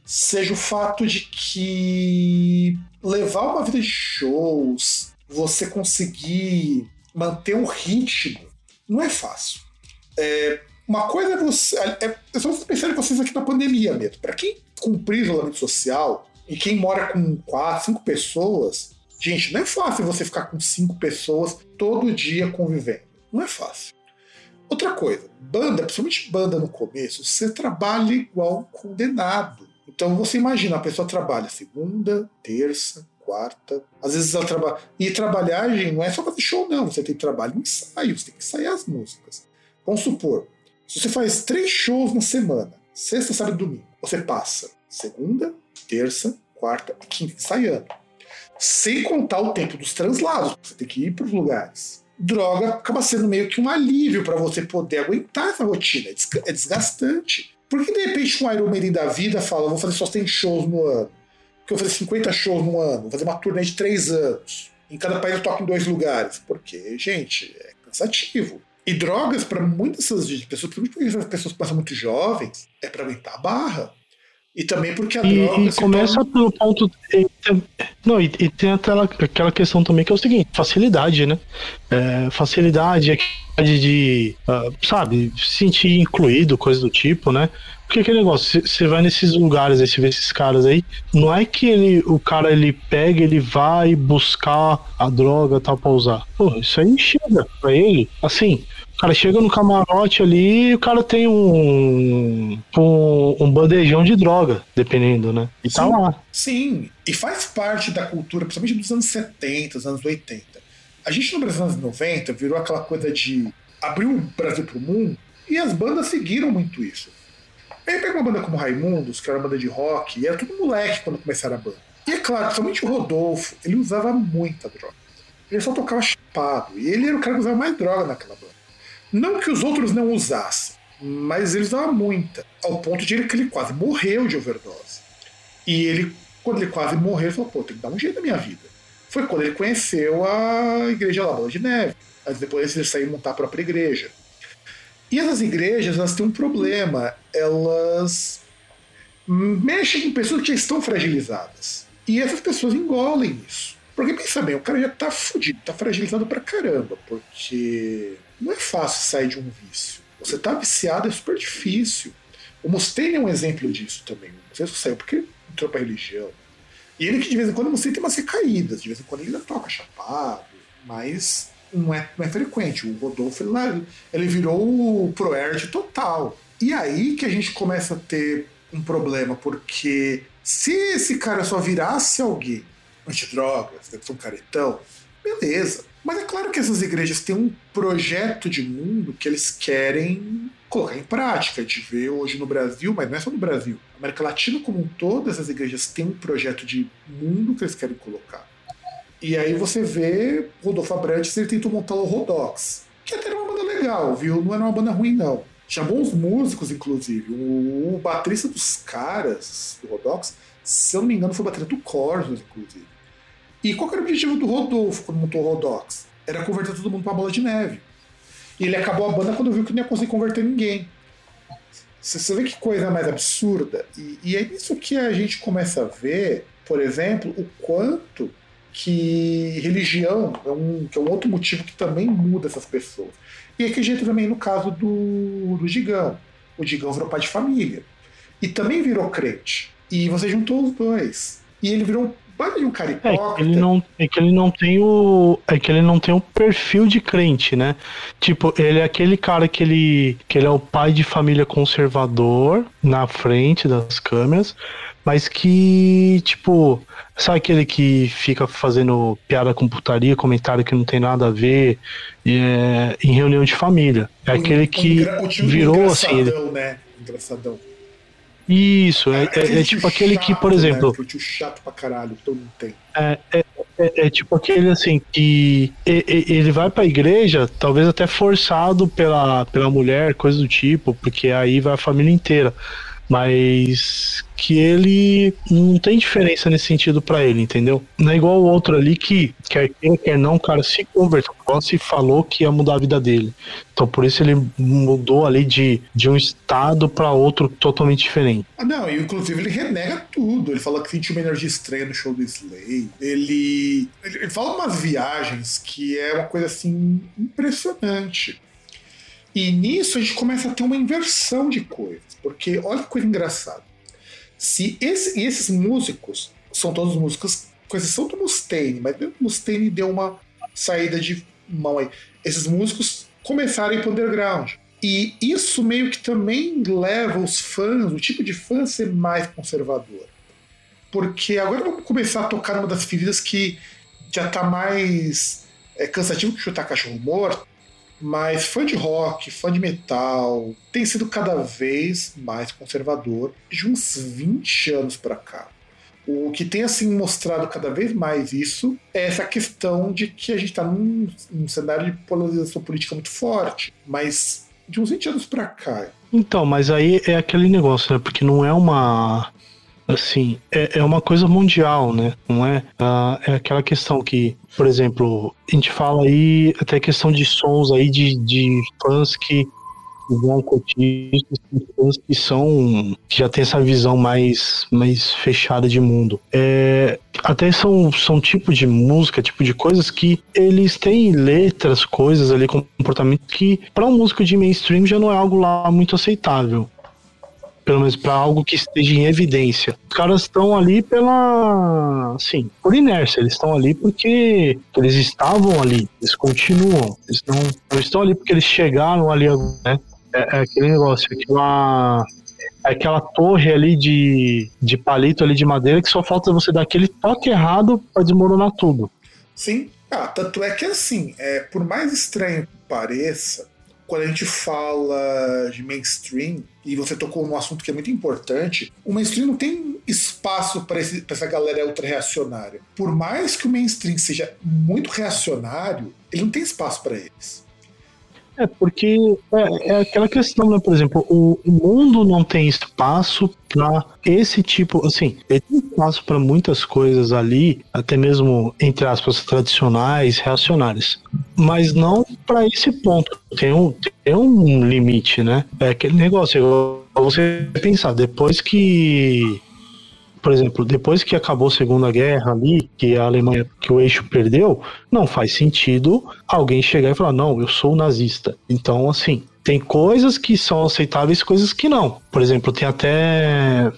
seja o fato de que levar uma vida de shows, você conseguir manter um ritmo, não é fácil. É, uma coisa é você. É, eu só estou pensando em vocês aqui na pandemia mesmo. Para quem cumprir isolamento social e quem mora com quatro, cinco pessoas, gente, não é fácil você ficar com cinco pessoas todo dia convivendo. Não é fácil. Outra coisa, banda, principalmente banda no começo, você trabalha igual condenado. Então você imagina, a pessoa trabalha segunda, terça, quarta, às vezes ela trabalha. E trabalhar, gente, não é só fazer show, não. Você tem trabalho em ensaio, você tem que ensaiar as músicas. Vamos supor, se você faz três shows na semana, sexta, sábado e domingo, você passa segunda, terça, quarta e quinta ensaiando. Sem contar o tempo dos translados, você tem que ir para os lugares. Droga acaba sendo meio que um alívio para você poder aguentar essa rotina. É É desgastante. Por que de repente um Iron Maiden da vida fala, vou fazer só 100 shows no ano? Porque eu vou fazer 50 shows no ano, vou fazer uma turnê de 3 anos. Em cada país eu toco em dois lugares. Porque, gente, é cansativo. E drogas, para muitas dessas pessoas, principalmente as pessoas que passam muito jovens, é para aumentar a barra. E também porque a E, droga. e começa torna- pelo ponto. e não, e, e tem aquela, aquela questão também que é o seguinte: facilidade, né? É, facilidade, de, ah, sabe, se sentir incluído, coisa do tipo, né? Porque aquele negócio, você vai nesses lugares aí, você vê esses caras aí, não é que ele, o cara ele pega, ele vai buscar a droga tal pra usar. Pô, isso aí chega pra ele. Assim, cara chega no camarote ali e o cara tem um, um, um bandejão de droga, dependendo, né? E tá Sim. lá. Sim, e faz parte da cultura, principalmente dos anos 70, dos anos 80. A gente no Brasil nos anos 90 virou aquela coisa de abrir o Brasil pro mundo e as bandas seguiram muito isso. Aí pega uma banda como Raimundos, que era uma banda de rock, e era tudo moleque quando começaram a banda. E é claro, principalmente o Rodolfo, ele usava muita droga. Ele só tocava chapado, e ele era o cara que usava mais droga naquela banda. Não que os outros não usassem, mas ele usava muita, ao ponto de que ele quase morreu de overdose. E ele, quando ele quase morreu, falou: pô, tem que dar um jeito na minha vida. Foi quando ele conheceu a igreja lá, Bola de Neve. Mas depois ele saiu montar a própria igreja. E essas igrejas, elas têm um problema. Elas mexe com pessoas que já estão fragilizadas. E essas pessoas engolem isso. Porque pensa bem, o cara já tá fudido, tá fragilizado pra caramba, porque não é fácil sair de um vício. Você tá viciado é super difícil. O Mustaine é um exemplo disso também. Não sei se saiu porque entrou pra religião. E ele que de vez em quando o Mustaine tem umas recaídas, de vez em quando ele ainda toca chapado, mas não é, não é frequente. O Rodolfo ele, ele virou o Proerd total. E aí que a gente começa a ter um problema, porque se esse cara só virasse alguém antidrogas, deve ser um caretão, beleza. Mas é claro que essas igrejas têm um projeto de mundo que eles querem colocar em prática. Gente vê hoje no Brasil, mas não é só no Brasil. A América Latina como todo, essas igrejas têm um projeto de mundo que eles querem colocar. E aí você vê Rodolfo Abrantes, ele tentou montar o Rodox, que até era uma banda legal, viu? Não era uma banda ruim, não. Tinha bons músicos, inclusive. O, o baterista dos caras, do Rodox, se eu não me engano, foi o baterista do Corsos, inclusive. E qual era o objetivo do Rodolfo quando montou o Rodox? Era converter todo mundo pra bola de neve. E ele acabou a banda quando viu que não ia conseguir converter ninguém. Você vê que coisa mais absurda. E, e é isso que a gente começa a ver, por exemplo, o quanto que religião é um, que é um outro motivo que também muda essas pessoas. E aqui a gente também no caso do, do Digão. O Digão virou pai de família. E também virou crente. E você juntou os dois. E ele virou de um cara hipócrita. É que, ele não, é que ele não tem o. É que ele não tem o perfil de crente, né? Tipo, ele é aquele cara que ele. que ele é o pai de família conservador na frente das câmeras, mas que, tipo, sabe aquele que fica fazendo piada com putaria, comentário que não tem nada a ver é, em reunião de família. É aquele que virou assim. Ele... Né? Engraçadão. Isso, é, é, é tipo aquele chato, que, por exemplo. Né? Tio chato pra caralho, todo mundo tem. É, é, é, tipo aquele assim que ele vai pra igreja, talvez até forçado pela, pela mulher, coisa do tipo, porque aí vai a família inteira mas que ele não tem diferença nesse sentido para ele, entendeu? Não é igual o outro ali que quer queira, quer não, cara se converteu, se falou que ia mudar a vida dele. Então por isso ele mudou ali de, de um estado para outro totalmente diferente. Ah, não, e inclusive ele renega tudo. Ele fala que sentiu uma energia estranha no show do Slay. Ele, ele, ele fala umas viagens que é uma coisa assim impressionante. E nisso a gente começa a ter uma inversão de coisas. Porque olha que coisa engraçada. Se esse, esses músicos são todos músicos, com exceção do Mustaine, mas o Mustaine deu uma saída de mão aí. Esses músicos começaram pro underground. E isso meio que também leva os fãs, o tipo de fã a ser mais conservador. Porque agora vamos começar a tocar numa das feridas que já tá mais é, cansativo que chutar cachorro morto, mas fã de rock, fã de metal, tem sido cada vez mais conservador de uns 20 anos para cá. O que tem assim mostrado cada vez mais isso é essa questão de que a gente está num, num, cenário de polarização política muito forte, mas de uns 20 anos para cá. Então, mas aí é aquele negócio, né? Porque não é uma assim, é, é uma coisa mundial, né? Não é? Ah, é aquela questão que, por exemplo, a gente fala aí até questão de sons aí de, de fãs que vão curtir fãs que são que já tem essa visão mais, mais fechada de mundo. É, até são, são tipo de música, tipo de coisas que eles têm letras, coisas ali, comportamento que para um músico de mainstream já não é algo lá muito aceitável pelo menos para algo que esteja em evidência. Os caras estão ali pela, assim, por inércia, eles estão ali porque eles estavam ali, eles continuam, eles não, não estão ali porque eles chegaram ali, né? É, é aquele negócio, aquela, é aquela torre ali de, de palito ali de madeira que só falta você dar aquele toque errado para desmoronar tudo. Sim, ah, tanto é que assim, é, por mais estranho que pareça, quando a gente fala de mainstream, e você tocou num assunto que é muito importante, o mainstream não tem espaço para essa galera ultra-reacionária. Por mais que o mainstream seja muito reacionário, ele não tem espaço para eles. É, porque é, é aquela questão, né? Por exemplo, o, o mundo não tem espaço para esse tipo, assim, ele tem espaço para muitas coisas ali, até mesmo, entre aspas, tradicionais, reacionárias, mas não para esse ponto. Tem um, tem um limite, né? É aquele negócio, você pensar, depois que por exemplo, depois que acabou a Segunda Guerra ali, que a Alemanha, que o eixo perdeu, não faz sentido alguém chegar e falar, não, eu sou nazista. Então, assim, tem coisas que são aceitáveis coisas que não. Por exemplo, tem até.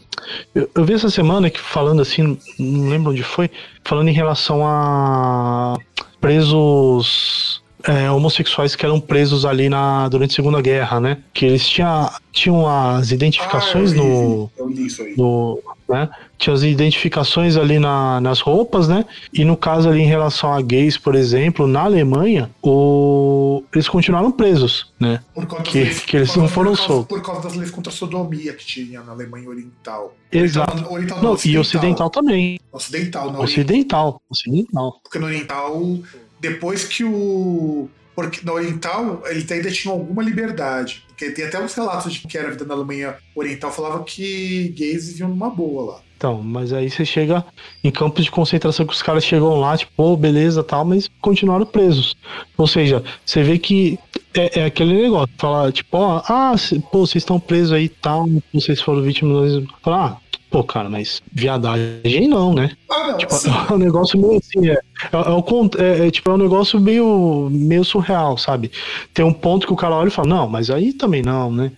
Eu, eu vi essa semana que falando assim, não lembro onde foi, falando em relação a presos é, homossexuais que eram presos ali na, durante a Segunda Guerra, né? Que eles tinham, tinham as identificações Ah, eu li, no, Eu li isso aí. no, né? Tinha as identificações ali na, nas roupas, né? E no caso ali em relação a gays, por exemplo, na Alemanha, o... eles continuaram presos, né? Por das que- leis- que eles por não causa- foram causa, soltos. Por causa das leis contra a sodomia que tinha na Alemanha Oriental. Exato. Oriental, oriental Não, e ocidental também. Ocidental, não Ocidental. Ocidental. Porque no Oriental, depois que o. Porque no Oriental, eles ainda tinham alguma liberdade. Porque tem até uns relatos de que era a vida na Alemanha Oriental, falava que gays viviam numa boa lá. Então, mas aí você chega em campos de concentração que os caras chegam lá, tipo, pô, beleza, tal, mas continuaram presos. Ou seja, você vê que é, é aquele negócio, falar, tipo, ó, ah, cê- pô, vocês estão presos aí tal, vocês foram vítimas. Falar, ah, pô, cara, mas viadagem não, né? Ah, não, Tipo, é um negócio meio assim, é, é, é é- é, tipo, é um negócio meio, meio surreal, sabe? Tem um ponto que o cara olha e fala, não, mas aí também não, né?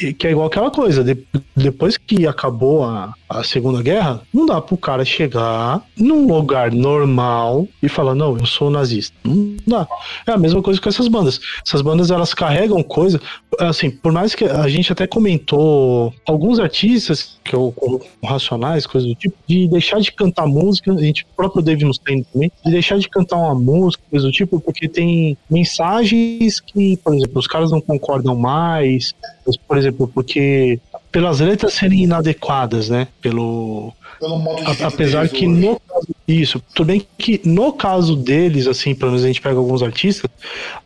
E que é igual aquela coisa, de- depois que acabou a, a Segunda Guerra, não dá pro cara chegar num lugar normal e falar, não, eu sou nazista. Não dá. É a mesma coisa com essas bandas. Essas bandas, elas carregam coisa, assim, por mais que a gente até comentou alguns artistas, que eu, como Racionais, coisas do tipo, de deixar de cantar música, a gente, o próprio Dave Mustaine também, de deixar de cantar uma música, coisa do tipo, porque tem mensagens que, por exemplo, os caras não concordam mais, por exemplo, porque pelas letras serem inadequadas, né? Pelo, a- apesar que hoje. no caso, isso, tudo bem que no caso deles, assim, pelo menos a gente pega alguns artistas,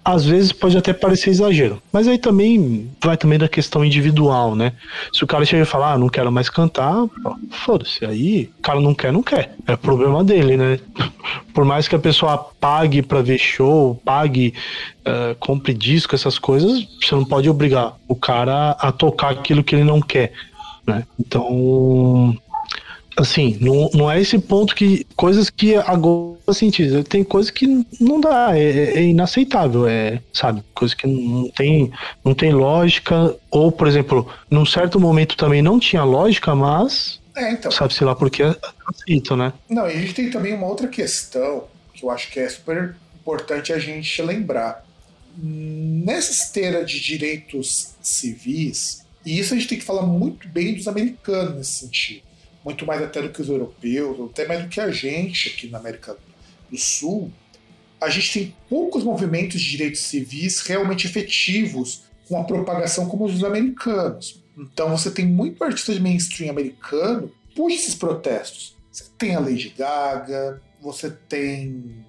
às vezes pode até parecer exagero. Mas aí também vai também da questão individual, né? Se o cara chega e falar, ah, não quero mais cantar, foda-se. Aí o cara não quer, não quer. É problema dele, né? Por mais que a pessoa pague pra ver show, pague, eh, compre disco, essas coisas, você não pode obrigar o cara a tocar aquilo que ele não quer, né? Então, assim, não, não é esse ponto que. Coisas que agora sentido. Tem coisas que não dá, é, é inaceitável, é, sabe? Coisas que não tem, não tem lógica. Ou, por exemplo, num certo momento também não tinha lógica, mas É, então. sabe-se lá porque aceito, né? Não, e a gente tem também uma outra questão que eu acho que é super importante a gente lembrar. Nessa esteira de direitos civis, e isso a gente tem que falar muito bem dos americanos nesse sentido, muito mais até do que os europeus, até mais do que a gente aqui na América do Sul, a gente tem poucos movimentos de direitos civis realmente efetivos com a propagação como os americanos. Então você tem muito artista de mainstream americano puxa esses protestos. Você tem a Lady Gaga, você tem.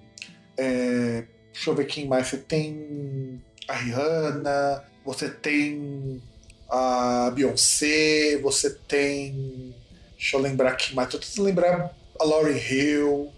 é, deixa eu ver quem mais. Você tem a Rihanna, você tem a Beyoncé, você tem. Deixa eu lembrar quem mais. Tô tentando lembrar a Lauryn Hill.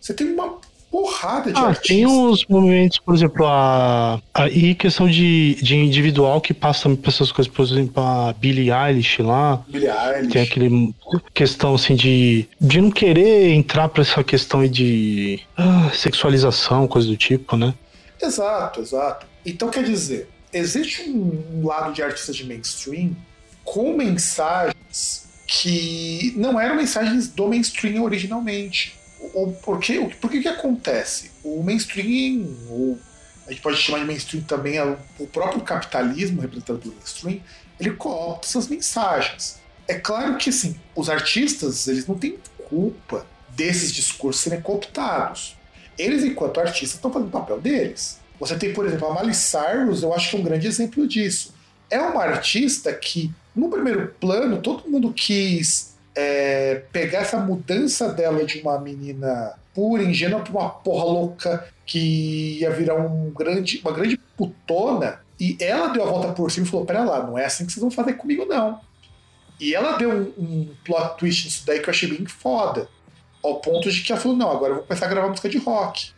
Você tem uma porrada de Ah, artistas. tem uns movimentos, por exemplo, a, a e questão de, de individual que passa por essas coisas, por exemplo, a Billie Eilish lá, Billie Eilish. tem aquele questão assim de, de não querer entrar pra essa questão aí de ah, sexualização, coisa do tipo, né? Exato, exato. Então quer dizer, existe um lado de artistas de mainstream com mensagens que não eram mensagens do mainstream originalmente. O, o, por que, o, que acontece? O mainstream, ou a gente pode chamar de mainstream também é o, próprio capitalismo representado pelo mainstream, ele coopta essas mensagens. É claro que assim, os artistas eles não têm culpa desses discursos serem cooptados eles, enquanto artistas, estão fazendo o papel deles. Você tem, por exemplo, a Miley Cyrus, eu acho que é um grande exemplo disso. É uma artista que, no primeiro plano, todo mundo quis é, pegar essa mudança dela de uma menina pura, ingênua, pra uma porra louca que ia virar um grande, uma grande putona E ela deu a volta por cima e falou: Pera lá, não é assim que vocês vão fazer comigo, não. E ela deu um, um plot twist nisso daí que eu achei bem foda. Ao ponto de que ela falou: Não, agora eu vou começar a gravar música de rock.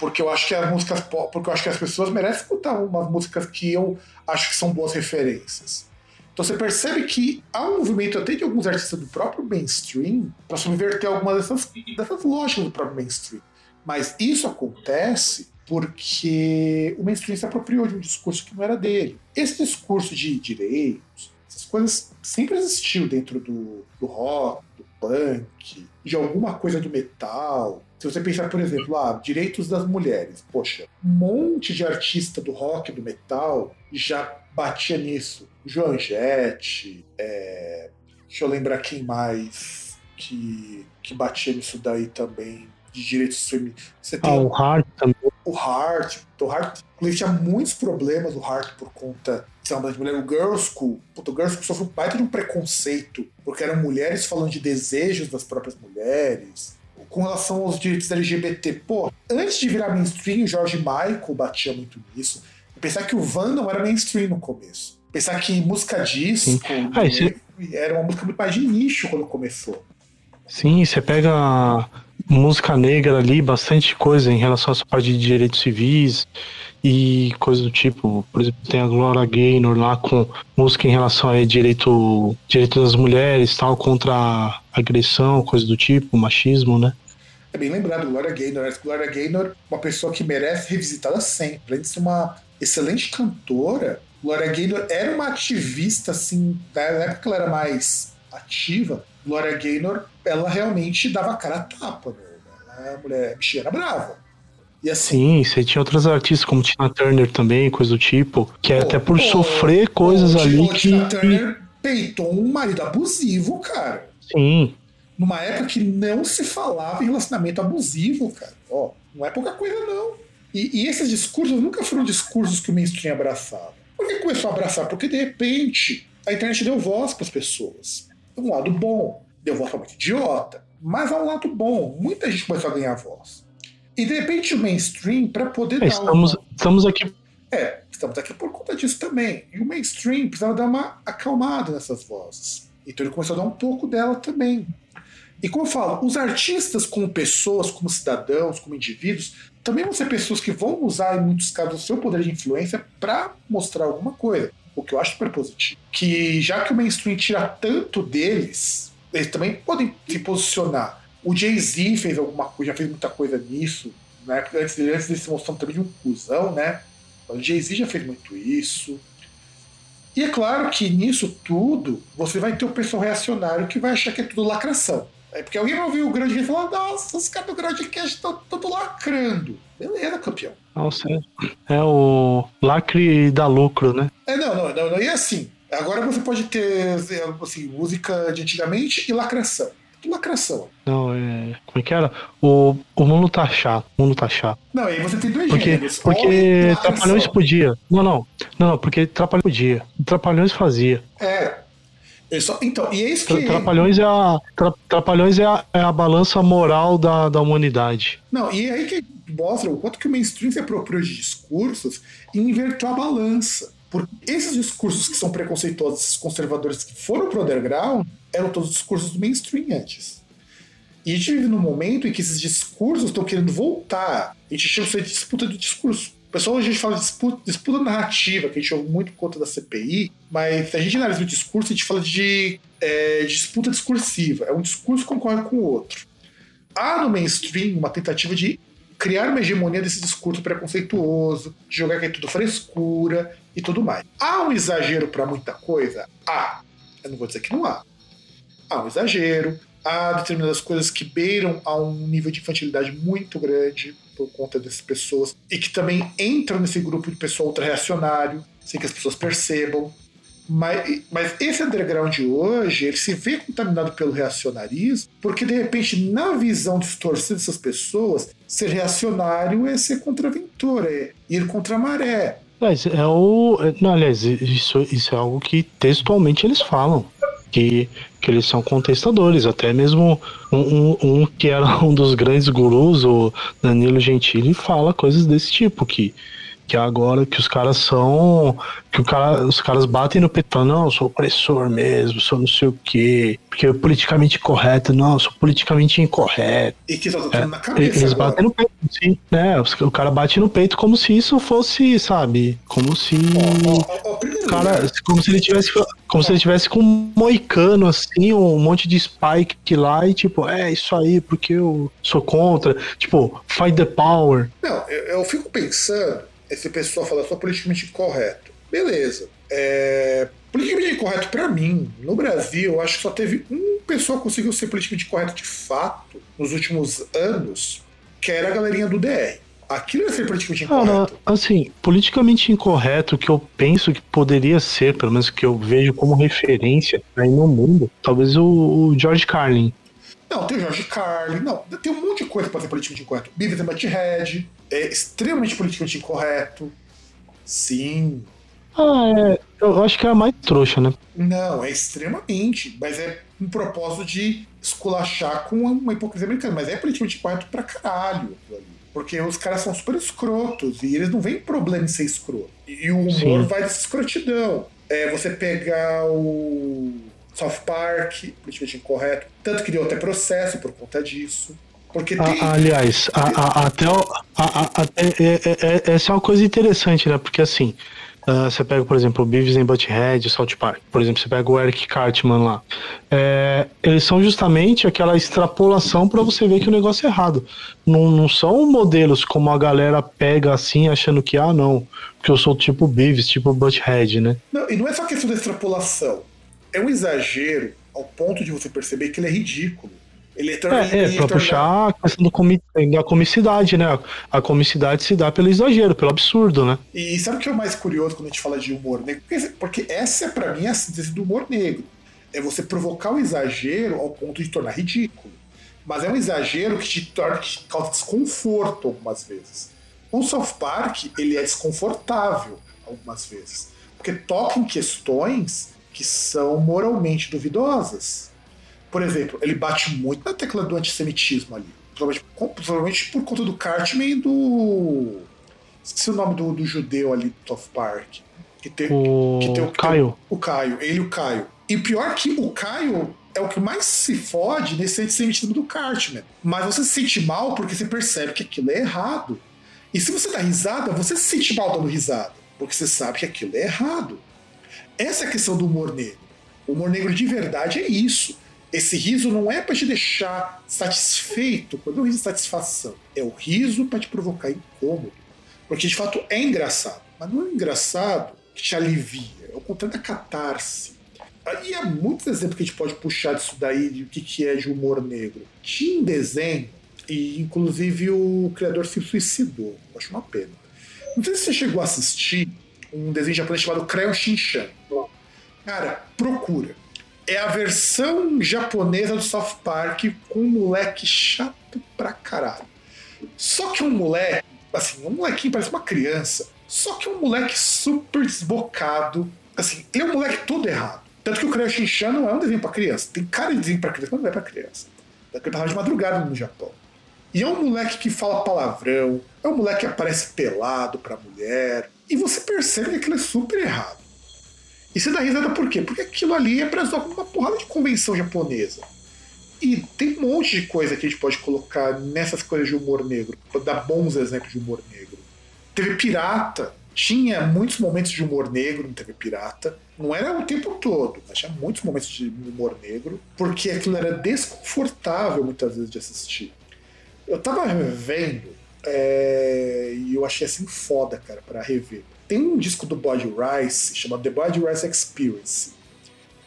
Porque eu acho que as músicas porque eu acho que as pessoas merecem escutar umas músicas que eu acho que são boas referências. Então você percebe que há um movimento até de alguns artistas do próprio mainstream para subverter algumas dessas, dessas lógicas do próprio mainstream. Mas isso acontece porque o mainstream se apropriou de um discurso que não era dele. Esse discurso de direitos, essas coisas sempre existiu dentro do, do rock, do punk, de alguma coisa do metal. Se você pensar, por exemplo, ah, direitos das mulheres, poxa, um monte de artista do rock, do metal, já batia nisso. Joan Jett, é... deixa eu lembrar quem mais que, que batia nisso daí também de direitos femininos. Você tem ah, o Hart também. O Hart. O Hart ele tinha muitos problemas, o Hart, por conta ser uma mulher. O Girl School. Puta, o Girl School sofreu um baita de um preconceito, porque eram mulheres falando de desejos das próprias mulheres. Com relação aos direitos LGBT, pô, antes de virar mainstream, o George Michael batia muito nisso. Pensar que o Van não era mainstream no começo. Pensar que música disco ah, esse... era uma música muito mais de nicho quando começou. Sim, você pega música negra ali, bastante coisa em relação a essa parte de direitos civis e coisa do tipo. Por exemplo, tem a Gloria Gaynor lá com música em relação a direito, direito das mulheres, tal, contra agressão, coisa do tipo, machismo, né? É bem lembrado, Gloria Gaynor. Gloria Gaynor, uma pessoa que merece revisitada sempre. Além de ser uma excelente cantora, Gloria Gaynor era uma ativista, assim, na época que ela era mais ativa, Gloria Gaynor, ela realmente dava cara a tapa, né? A mulher bichinha era brava. E assim, Sim, você tinha outras artistas como Tina Turner também, coisa do tipo, que é até por pô, sofrer coisas pô, ali que. Tina Turner peitou um marido abusivo, cara. Sim. Numa época que não se falava em relacionamento abusivo, cara. Ó, não é pouca coisa, não. E, e esses discursos nunca foram discursos que o mainstream abraçava. Por que começou a abraçar? Porque de repente a internet deu voz para as pessoas um lado bom. Deu voz para muito idiota. Mas há um lado bom. Muita gente começou a ganhar voz. E de repente o mainstream, para poder é, dar. Estamos, uma... estamos aqui. É, estamos aqui por conta disso também. E o mainstream precisava dar uma acalmada nessas vozes. Então ele começou a dar um pouco dela também. E como eu falo, os artistas, como pessoas, como cidadãos, como indivíduos, também vão ser pessoas que vão usar, em muitos casos, o seu poder de influência para mostrar alguma coisa o que eu acho super positivo. Que já que o mainstream tira tanto deles, eles também podem se posicionar. O Jay-Z fez alguma coisa, já fez muita coisa nisso, né? Antes, antes de se mostrar também de um cuzão, né? O Jay-Z já fez muito isso. E é claro que nisso tudo você vai ter o pessoal reacionário que vai achar que é tudo lacração. É porque alguém vai ouvir o grande e falar: nossa, os caras do Groundcast estão tudo lacrando. Beleza, campeão. Nossa, é o lacre da lucro, né? É, não, não, não, não. E assim, agora você pode ter assim, música de antigamente e lacração. Lacração. Não, é. Como é que era? O, o mundo tá chato. O mundo tá chato. Não, aí você tem dois porque, gêneros. Porque Trapalhões podia. Não, não. Não, não, porque Trapalhões podia. Trapalhões fazia. É, só, então, e é isso que. Trapalhões é a, Trapalhões é a, é a balança moral da, da humanidade. Não, e é aí que mostra o quanto que o mainstream se apropriou de discursos e inverteu a balança. Porque esses discursos que são preconceituosos, esses conservadores que foram pro underground, eram todos discursos do mainstream antes. E a gente vive num momento em que esses discursos estão querendo voltar. A gente chama isso de disputa de discurso. Pessoal hoje a gente fala de disputa, disputa, narrativa, que a gente ouve muito por conta da CPI, mas se a gente analisa o discurso, a gente fala de, é, disputa discursiva. É um discurso que concorre com o outro. Há no mainstream uma tentativa de criar uma hegemonia desse discurso preconceituoso, de jogar que é tudo frescura e tudo mais. Há um exagero para muita coisa? Há. Eu não vou dizer que não há. Há um exagero, há determinadas coisas que beiram a um nível de infantilidade muito grande por conta dessas pessoas e que também entram nesse grupo de pessoal ultra-reacionário, sem que as pessoas percebam. Mas, mas esse underground de hoje, ele se vê contaminado pelo reacionarismo, porque de repente, na visão distorcida dessas pessoas, ser reacionário é ser contraventor, é ir contra a maré. Mas é o. Não, aliás, isso, isso é algo que textualmente eles falam que, que eles são contestadores, até mesmo um, um, um, que era um dos grandes gurus, o Danilo Gentili, fala coisas desse tipo, que, Que é agora que os caras são. Que cara, os caras batem no peito não, eu sou opressor mesmo, sou não sei o quê. Porque é politicamente correto, não, eu sou politicamente incorreto. E que tá É, na cabeça. Eles agora. batem no peito, sim. Né? O cara bate no peito como se isso fosse, sabe? Como se. Ó, ó, primeiro Cara, como se ele tivesse. Como se ele tivesse com um moicano, assim, um monte de spike lá e tipo, é isso aí, porque eu sou contra. Tipo, fight the power. Não, eu, eu fico pensando, esse pessoal fala só politicamente incorreto. Beleza. É, politicamente incorreto pra mim, no Brasil, eu acho que só teve um pessoa que conseguiu ser politicamente correto de fato nos últimos anos, que era a galerinha do DR. Aquilo era ser politicamente incorreto. assim, politicamente incorreto, que eu penso que poderia ser, pelo menos que eu vejo como referência aí no mundo, talvez o, o George Carlin. Não, tem o George Carlin, não, tem um monte de coisa pra ser politicamente incorreto. Beavis and Butthead é extremamente politicamente incorreto. Sim. Ah, é. Eu acho que é a mais trouxa, né? Não, é extremamente, mas é um propósito de esculachar com uma hipocrisia americana, mas é politicamente correto pra caralho. Porque os caras são super escrotos e eles não veem problema em ser escroto. E, e o humor Sim. vai dessa escrotidão. É você pegar o South Park, politicamente incorreto, tanto que deu até processo por conta disso. Porque tem. A- aliás, a- a- até, até é- é- é- essa é uma coisa interessante, né? Porque assim, ah, você pega, por exemplo, o Beavis and Butthead, o South Park, por exemplo, você pega o Eric Cartman lá. É, eles são justamente aquela extrapolação para você ver que o negócio é errado. Não, não são modelos como a galera pega assim, achando que, ah, não, porque eu sou tipo Beavis, tipo Butthead, né? Não, e não é só questão da extrapolação. É um exagero ao ponto de você perceber que ele é ridículo. Ele é, É, é pra torna- puxar a questão do comi da comicidade, né? A comicidade se dá pelo exagero, pelo absurdo, né? E sabe o que é o mais curioso quando a gente fala de humor negro? Porque, essa é pra mim a síntese do humor negro. É você provocar o exagero ao ponto de tornar ridículo. Mas é um exagero que te torna que te causa desconforto algumas vezes. O South Park, ele é desconfortável algumas vezes. Porque toca em questões que são moralmente duvidosas. Por exemplo, ele bate muito na tecla do antissemitismo ali. Provavelmente, por conta do Cartman e do. Esqueci o nome do, do judeu ali do South Park. Que tem, O que tem Caio. o Caio, ele e o Caio. E pior que o Caio é o que mais se fode nesse antissemitismo do Cartman. Mas você se sente mal porque você percebe que aquilo é errado. E se você dá risada, você se sente mal dando risada. Porque você sabe que aquilo é errado. Essa é a questão do humor negro. O humor negro de verdade é isso. Esse riso não é para te deixar satisfeito, quando é um riso de satisfação. É o riso para te provocar incômodo. Porque de fato é engraçado. Mas não é engraçado que te alivia. É o contrário da catarse. E há muitos exemplos que a gente pode puxar disso daí, de o que é de humor negro. Tinha um desenho, e inclusive o criador se suicidou. Acho uma pena. Não sei se você chegou a assistir um desenho japonês chamado Crayon Shinchan. Cara, procura. É a versão japonesa do South Park com um moleque chato pra caralho. Só que um moleque, assim, um molequinho parece uma criança, só que um moleque super desbocado. Assim, ele é um moleque todo errado. Tanto que o Crayon Shinchan não é um desenho pra criança. Tem cara de desenho pra criança, mas não é pra criança. Daquele passava de madrugada no Japão. E é um moleque que fala palavrão, é um moleque que aparece pelado pra mulher. E você percebe que aquilo é super errado. E você dá risada por quê? Porque aquilo ali é pra zoar uma porrada de convenção japonesa. E tem um monte de coisa que a gente pode colocar nessas coisas de humor negro, pra dar bons exemplos de humor negro. TV Pirata tinha muitos momentos de humor negro no TV Pirata. Não era o tempo todo, mas tinha muitos momentos de humor negro, porque aquilo era desconfortável muitas vezes de assistir. Eu tava revendo é, e eu achei assim foda, cara, pra rever. Tem um disco do Body Rice chamado The Body Rice Experience.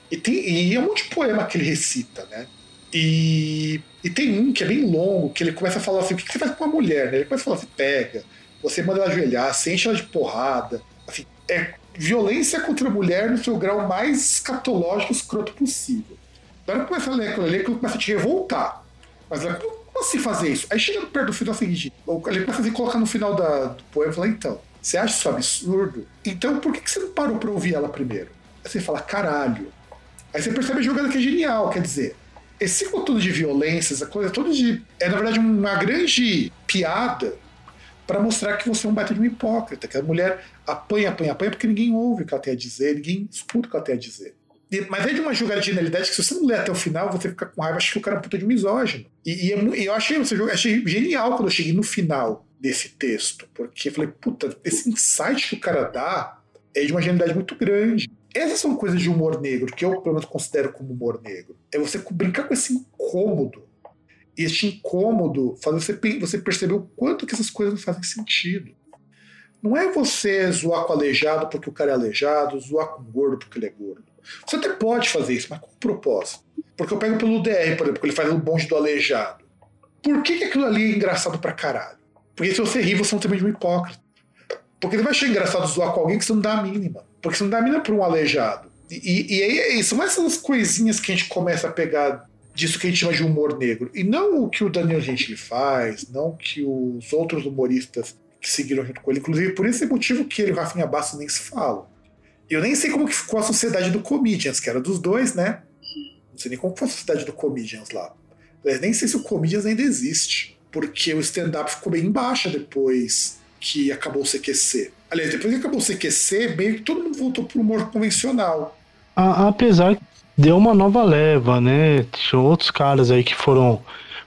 E, tem, e é um monte de poema que ele recita, né? E, e tem um que é bem longo, que ele começa a falar assim: o que, você faz com uma mulher? Né? Ele começa a falar assim: pega, você manda ela ajoelhar, você enche ela de porrada. Assim, é violência contra a mulher no seu grau mais escatológico escroto possível. Na hora que começa a ler aquilo ali, aquilo começa a te revoltar. Mas ela, como assim fazer isso? Aí chega perto do final seguinte, ele começa a colocar no final da, do poema e fala: então, você acha isso absurdo? Então por que, que você não parou pra ouvir ela primeiro? Aí você fala: caralho. Aí você percebe a jogada que é genial, quer dizer, esse todo de violência, essa coisa toda de. É na verdade uma grande piada para mostrar que você é um baita de um hipócrita, que a mulher apanha, apanha, apanha porque ninguém ouve o que ela tem a dizer, ninguém escuta o que ela tem a dizer. Mas é de uma jogada de genialidade que se você não ler até o final, você fica com raiva, acha que o cara é um puta de misógino. E, e, é, eu achei, você, achei genial quando eu cheguei no final desse texto, porque eu falei, puta, esse insight que o cara dá é de uma genialidade muito grande. Essas são coisas de humor negro, que eu, pelo menos, considero como humor negro. É você brincar com esse incômodo. E este incômodo faz você, você perceber o quanto que essas coisas não fazem sentido. Não é você zoar com aleijado porque o cara é aleijado, zoar com gordo porque ele é gordo. Você até pode fazer isso, mas com propósito. Porque eu pego pelo DR, por exemplo, que ele faz o bonde do aleijado. Por que, que aquilo ali é engraçado pra caralho? Porque se você rir, você é também de um hipócrita. Porque você vai achar engraçado zoar com alguém que você não dá a mínima. Porque você não dá a mínima pra um aleijado. E, e, aí é são essas coisinhas que a gente começa a pegar disso que a gente chama de humor negro. E não o que o Daniel Gentili faz, não o que os outros humoristas que seguiram junto com ele. Inclusive, por esse motivo que ele e o Rafinha Bastos nem se falam. Eu nem sei como que ficou a sociedade do Comedians, que era dos dois, né? Não sei nem como foi a sociedade do Comedians lá. Eu nem sei se o Comedians ainda existe. Porque o stand-up ficou bem em baixa depois que acabou o CQC. Aliás, depois que acabou o CQC, meio que todo mundo voltou pro humor convencional. A, apesar deu uma nova leva, né? Tinha outros caras aí que foram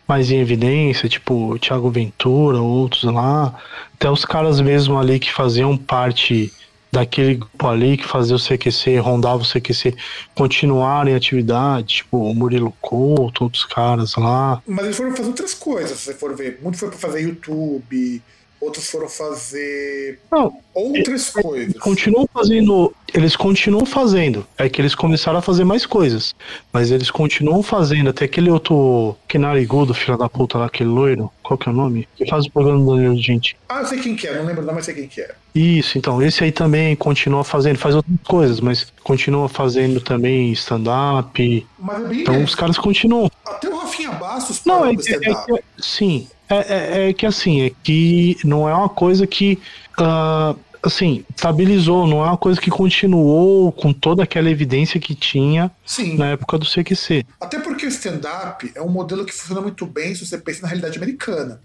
mais em evidência, tipo Thiago Ventura, outros lá. Até os caras mesmo ali que faziam parte daquele grupo ali que fazia o CQC, rondava o CQC, continuarem em atividade, tipo o Murilo Couto, outros caras lá. Mas eles foram fazer outras coisas, se você for ver. Muito foi pra fazer YouTube, outros foram fazer Não, outras eles, coisas. Eles continuam fazendo, eles continuam fazendo. É que eles começaram a fazer mais coisas, mas eles continuam fazendo. Até aquele outro que narigudo, filho da puta lá, aquele loiro, qual que é o nome? Que faz o programa do Danilo Gente. Ah, eu sei quem que é, não lembro não, mas sei quem que é. Isso, então, esse aí também continua fazendo, faz outras coisas, mas continua fazendo também stand-up. Mas é bem Então isso. os caras continuam. Até o Rafinha Bastos Não, é é que- sim, é, é- é que assim, é que não é uma coisa que ah, assim, estabilizou, não é uma coisa que continuou com toda aquela evidência que tinha Sim. na época do CQC. Até porque o stand-up é um modelo que funciona muito bem se você pensa na realidade americana.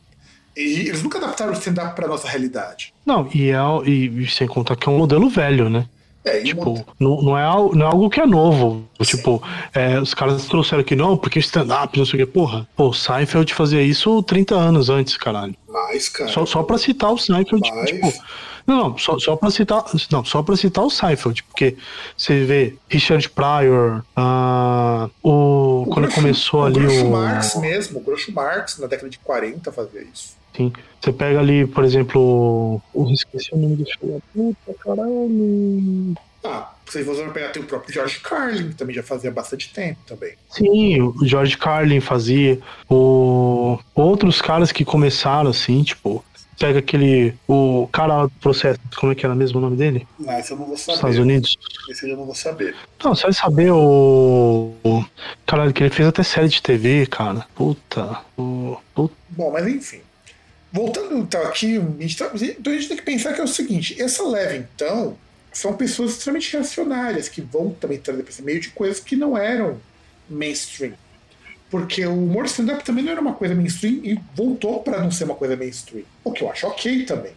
E eles nunca adaptaram o stand-up para nossa realidade. Não, e, é, e sem contar que é um modelo velho, né? É, o Tipo, mod- não, não, é, al- não é algo que é novo. Tipo, é, os caras trouxeram que não, porque stand-up, não sei o que. Porra, pô, o Seinfeld fazia isso 30 anos antes, caralho. mais, cara. Só, só pra citar o Seinfeld, Mas- tipo. Não, não, só, só pra citar. Não, só pra citar o Seinfeld, porque você vê Richard Pryor, ah, o. quando Groucho- começou o ali Groucho o. Marx mesmo, o Groucho Marx na década de 40 fazia isso. Sim. Você pega ali, por exemplo. o- esqueci o nome do filho puta, caralho. Ah, se você for pegar, tem o próprio George Carlin, que também já fazia bastante tempo também. Sim, o George Carlin fazia. O... Outros caras que começaram assim, tipo. Pega aquele. O cara do processo, como é que era mesmo o nome dele? Ah, esse eu não vou Estados saber. Unidos. Esse eu não vou saber. Não, você vai saber o. o- Caralho, que ele fez até série de TV, cara. Puta. O. Puta. Bom, mas enfim. Voltando então aqui, a gente, tá- então a gente tem que pensar que é o seguinte: essa leva, então, são pessoas extremamente reacionárias que vão também trazer para esse meio de coisas que não eram mainstream. Porque o humor stand-up também não era uma coisa mainstream e voltou para não ser uma coisa mainstream. O que eu acho ok também.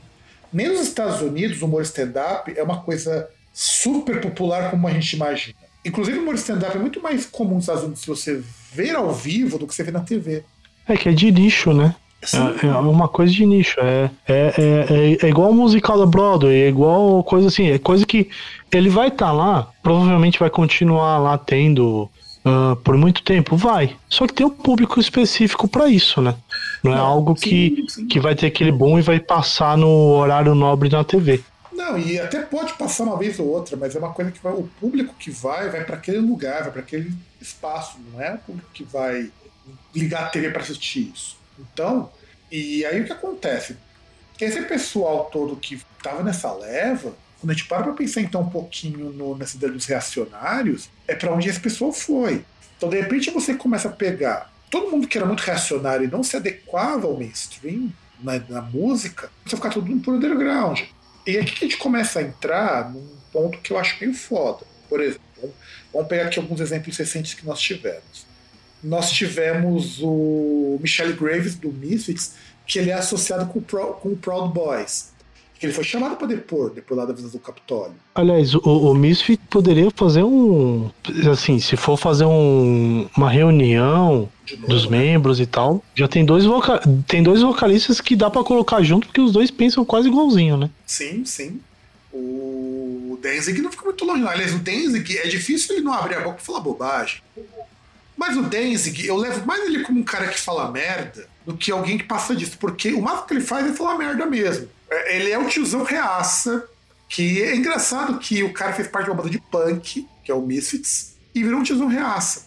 Nem nos Estados Unidos o humor stand-up é uma coisa super popular como a gente imagina. Inclusive o humor stand-up é muito mais comum nos Estados Unidos se você ver ao vivo do que você vê na TV. É que é de nicho, né? Assim, É, é uma coisa de nicho. É, é, é, é, é igual o musical da Broadway, é igual coisa assim. É coisa que ele vai estar lá, provavelmente vai continuar lá tendo ah, por muito tempo. Vai. Só que tem um público específico pra isso, né? Não é Não, algo sim, que, sim. que vai ter aquele boom e vai passar no horário nobre na TV. Não, e até pode passar uma vez ou outra, mas é uma coisa que vai, o público que vai, vai para aquele lugar, vai para aquele espaço, não é o público que vai ligar a TV para assistir isso. Então, e aí o que acontece? Esse pessoal todo que estava nessa leva, quando a gente para para pensar então um pouquinho no, nessa ideia dos reacionários, é para onde esse pessoal foi. Então, de repente, você começa a pegar todo mundo que era muito reacionário e não se adequava ao mainstream na, na música, você ficar tudo por underground. E aqui que a gente começa a entrar num ponto que eu acho meio foda. Por exemplo, vamos pegar aqui alguns exemplos recentes que nós tivemos. Nós tivemos o Michelle Graves do Misfits, que ele é associado com, o Pro- com o Proud Boys. Que ele foi chamado para depor, depor lá da visão do Capitólio. Aliás, o, o Misfit poderia fazer um. Assim, se for fazer um, uma reunião novo, dos né? membros e tal, já tem dois, voca tem dois vocalistas que dá pra colocar junto, porque os dois pensam quase igualzinho, né? Sim, sim. O Danzig não fica muito longe, não. Aliás, o Danzig é difícil ele não abrir a boca e falar bobagem. Mas o Danzig, eu levo mais ele como um cara que fala merda do que alguém que passa disso, porque o máximo que ele faz é falar merda mesmo. É, Ele é o tiozão reaça, que é engraçado que o cara fez parte de uma banda de punk, que é o Misfits, e virou um tiozão reaça.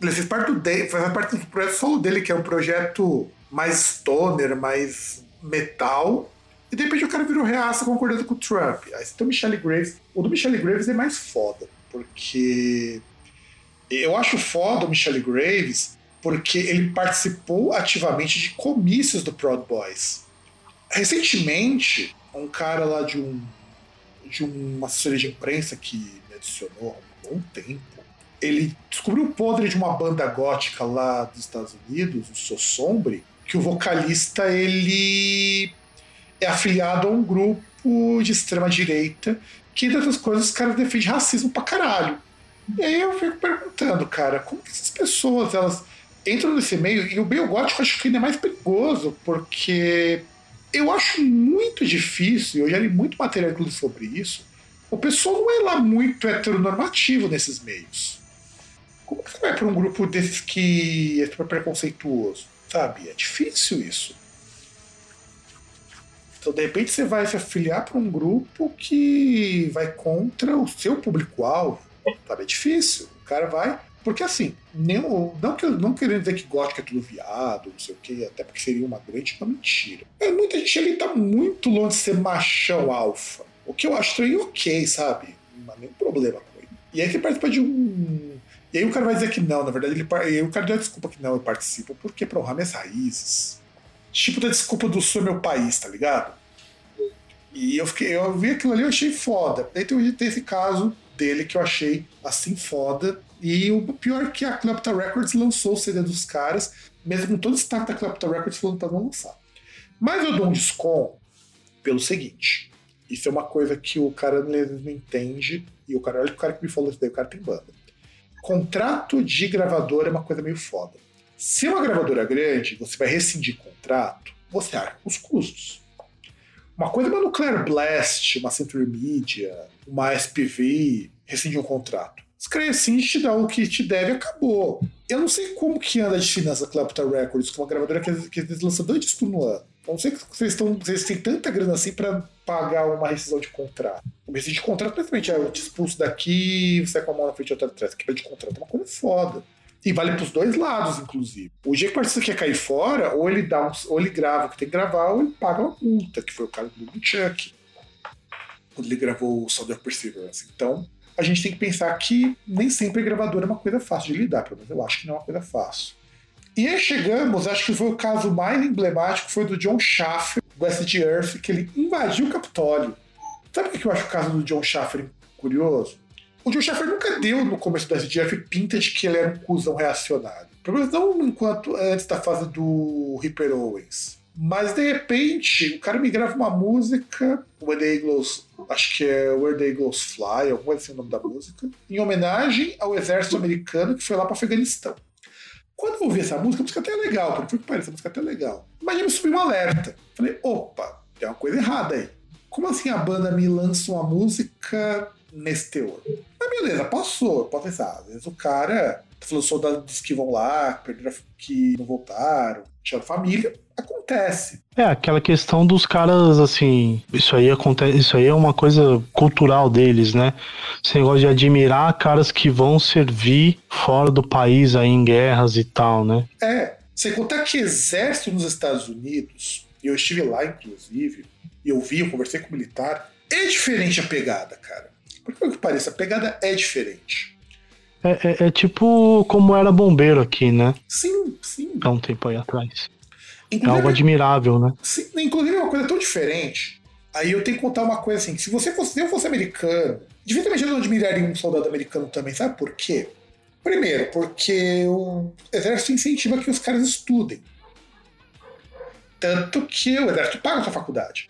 Ele fez parte do, Dan- faz parte do projeto solo dele, que é um projeto mais stoner, mais metal, e de repente o cara virou reaça concordando com o Trump. Aí você tem o Michelle Graves. O do Michelle Graves é mais foda, porque eu acho foda o Michelle Graves porque ele participou ativamente de comícios do Proud Boys. Recentemente, um cara lá de um de uma assessoria de imprensa que me adicionou há um bom tempo, ele descobriu o podre de uma banda gótica lá dos Estados Unidos, o Sossombre, que o vocalista ele é afiliado a um grupo de extrema direita que, entre outras coisas, os caras defendem racismo pra caralho. E aí eu fico perguntando, cara, como que essas pessoas elas entram nesse meio? E o meio gótico acho que ainda é mais perigoso, porque eu acho muito difícil, eu já li muito material inclusive sobre isso, o pessoal não é lá muito heteronormativo nesses meios. Como que você vai para um grupo desses que é preconceituoso? Sabe? É difícil isso. Então, de repente, você vai se afiliar para um grupo que vai contra o seu público-alvo. Sabe? É difícil. O cara vai. Porque assim, o- não, que, não querendo dizer que gótico é tudo viado, não sei o quê, até porque seria uma grande uma mentira. Mas muita gente ali tá muito longe de ser machão alfa. O que eu acho estranho ok, sabe? Não há nenhum problema com ele. E aí você participa de um. E aí o cara vai dizer que não, na verdade, ele, e aí o cara dá desculpa que não, eu participo porque pra honrar minhas raízes. Tipo da desculpa do sul é meu país, tá ligado? E eu fiquei, eu vi aquilo ali, eu achei foda. Daí tem esse caso dele que eu achei assim foda. E o pior é que a Klepta Records lançou o CD dos caras, mesmo com todo o destaque da Klepta Records falando pra não lançar. Mas eu dou um desconto pelo seguinte. Isso é uma coisa que o cara não entende. E o cara, olha que o cara que me falou isso daí, o cara tem banda. Contrato de gravadora é uma coisa meio foda. Se é uma gravadora grande, você vai rescindir contrato, você arca os custos. Uma coisa é uma Nuclear Blast, uma Century Media, uma SPV, rescindir um contrato. Escreve assim, te dá o que te deve acabou. Eu não sei como que anda de finança a Clapton Records, é uma gravadora que, que lança dois discos no ano. Eu não sei que vocês, estão, vocês têm tanta grana assim pra pagar uma rescisão de contrato. O rescisão de contrato, principalmente, é eu te expulso daqui, você é com a mão na frente e outra atrás. Quebra de contrato é uma coisa foda. E vale pros dois lados, inclusive. O dia que o artista quer cair fora, ou ele dá um, ou ele grava o que tem que gravar, ou ele paga uma multa, que foi o caso do Chuck. Quando ele gravou o of Perseverance. Então, a gente tem que pensar que nem sempre gravador é uma coisa fácil de lidar, pelo menos eu acho que não é uma coisa fácil. E aí chegamos, acho que foi o caso mais emblemático, foi do John Schaffer, do Acid Earth, que ele invadiu o Capitólio. Sabe o que eu acho o caso do John Schaffer curioso? O John Schaffer nunca deu, no começo Acid Earth, pinta de que ele era um cuzão reacionário. Pelo menos não enquanto antes da fase do Ripper Owens. Mas de repente, o cara me grava uma música, Where the Eagles, acho que é Where the Eagles Fly, alguma assim o nome da música, em homenagem ao exército americano que foi lá para Afeganistão. Quando eu ouvi essa música, a música até é legal, por que pareça, a música até é legal. Mas já me subiu um alerta. Falei, opa, tem uma coisa errada aí. Como assim a banda me lança uma música nesse teor? Mas beleza, passou. Posso pensar, às vezes o cara tá falando soldados que vão lá, que perderam, que não voltaram, tinham família. Acontece. É, aquela questão dos caras, assim, isso aí acontece, isso aí é uma coisa cultural deles, né? Esse negócio de admirar caras que vão servir fora do país aí em guerras e tal, né? É, sem contar que exército nos Estados Unidos, e eu estive lá, inclusive, e eu vi, eu conversei com o militar, é diferente a pegada, cara. Por que que pareça, a pegada é diferente. É, é- é tipo como era bombeiro aqui, né? Sim, sim. Há um tempo aí atrás. É Inclusive, algo admirável, né? sim, inclusive é uma coisa tão diferente. Aí eu tenho que contar uma coisa assim: se você fosse, se eu fosse americano, dificilmente eu não admiraria um soldado americano também, sabe por quê? Primeiro, porque o exército incentiva que os caras estudem. Tanto que o exército paga a sua faculdade.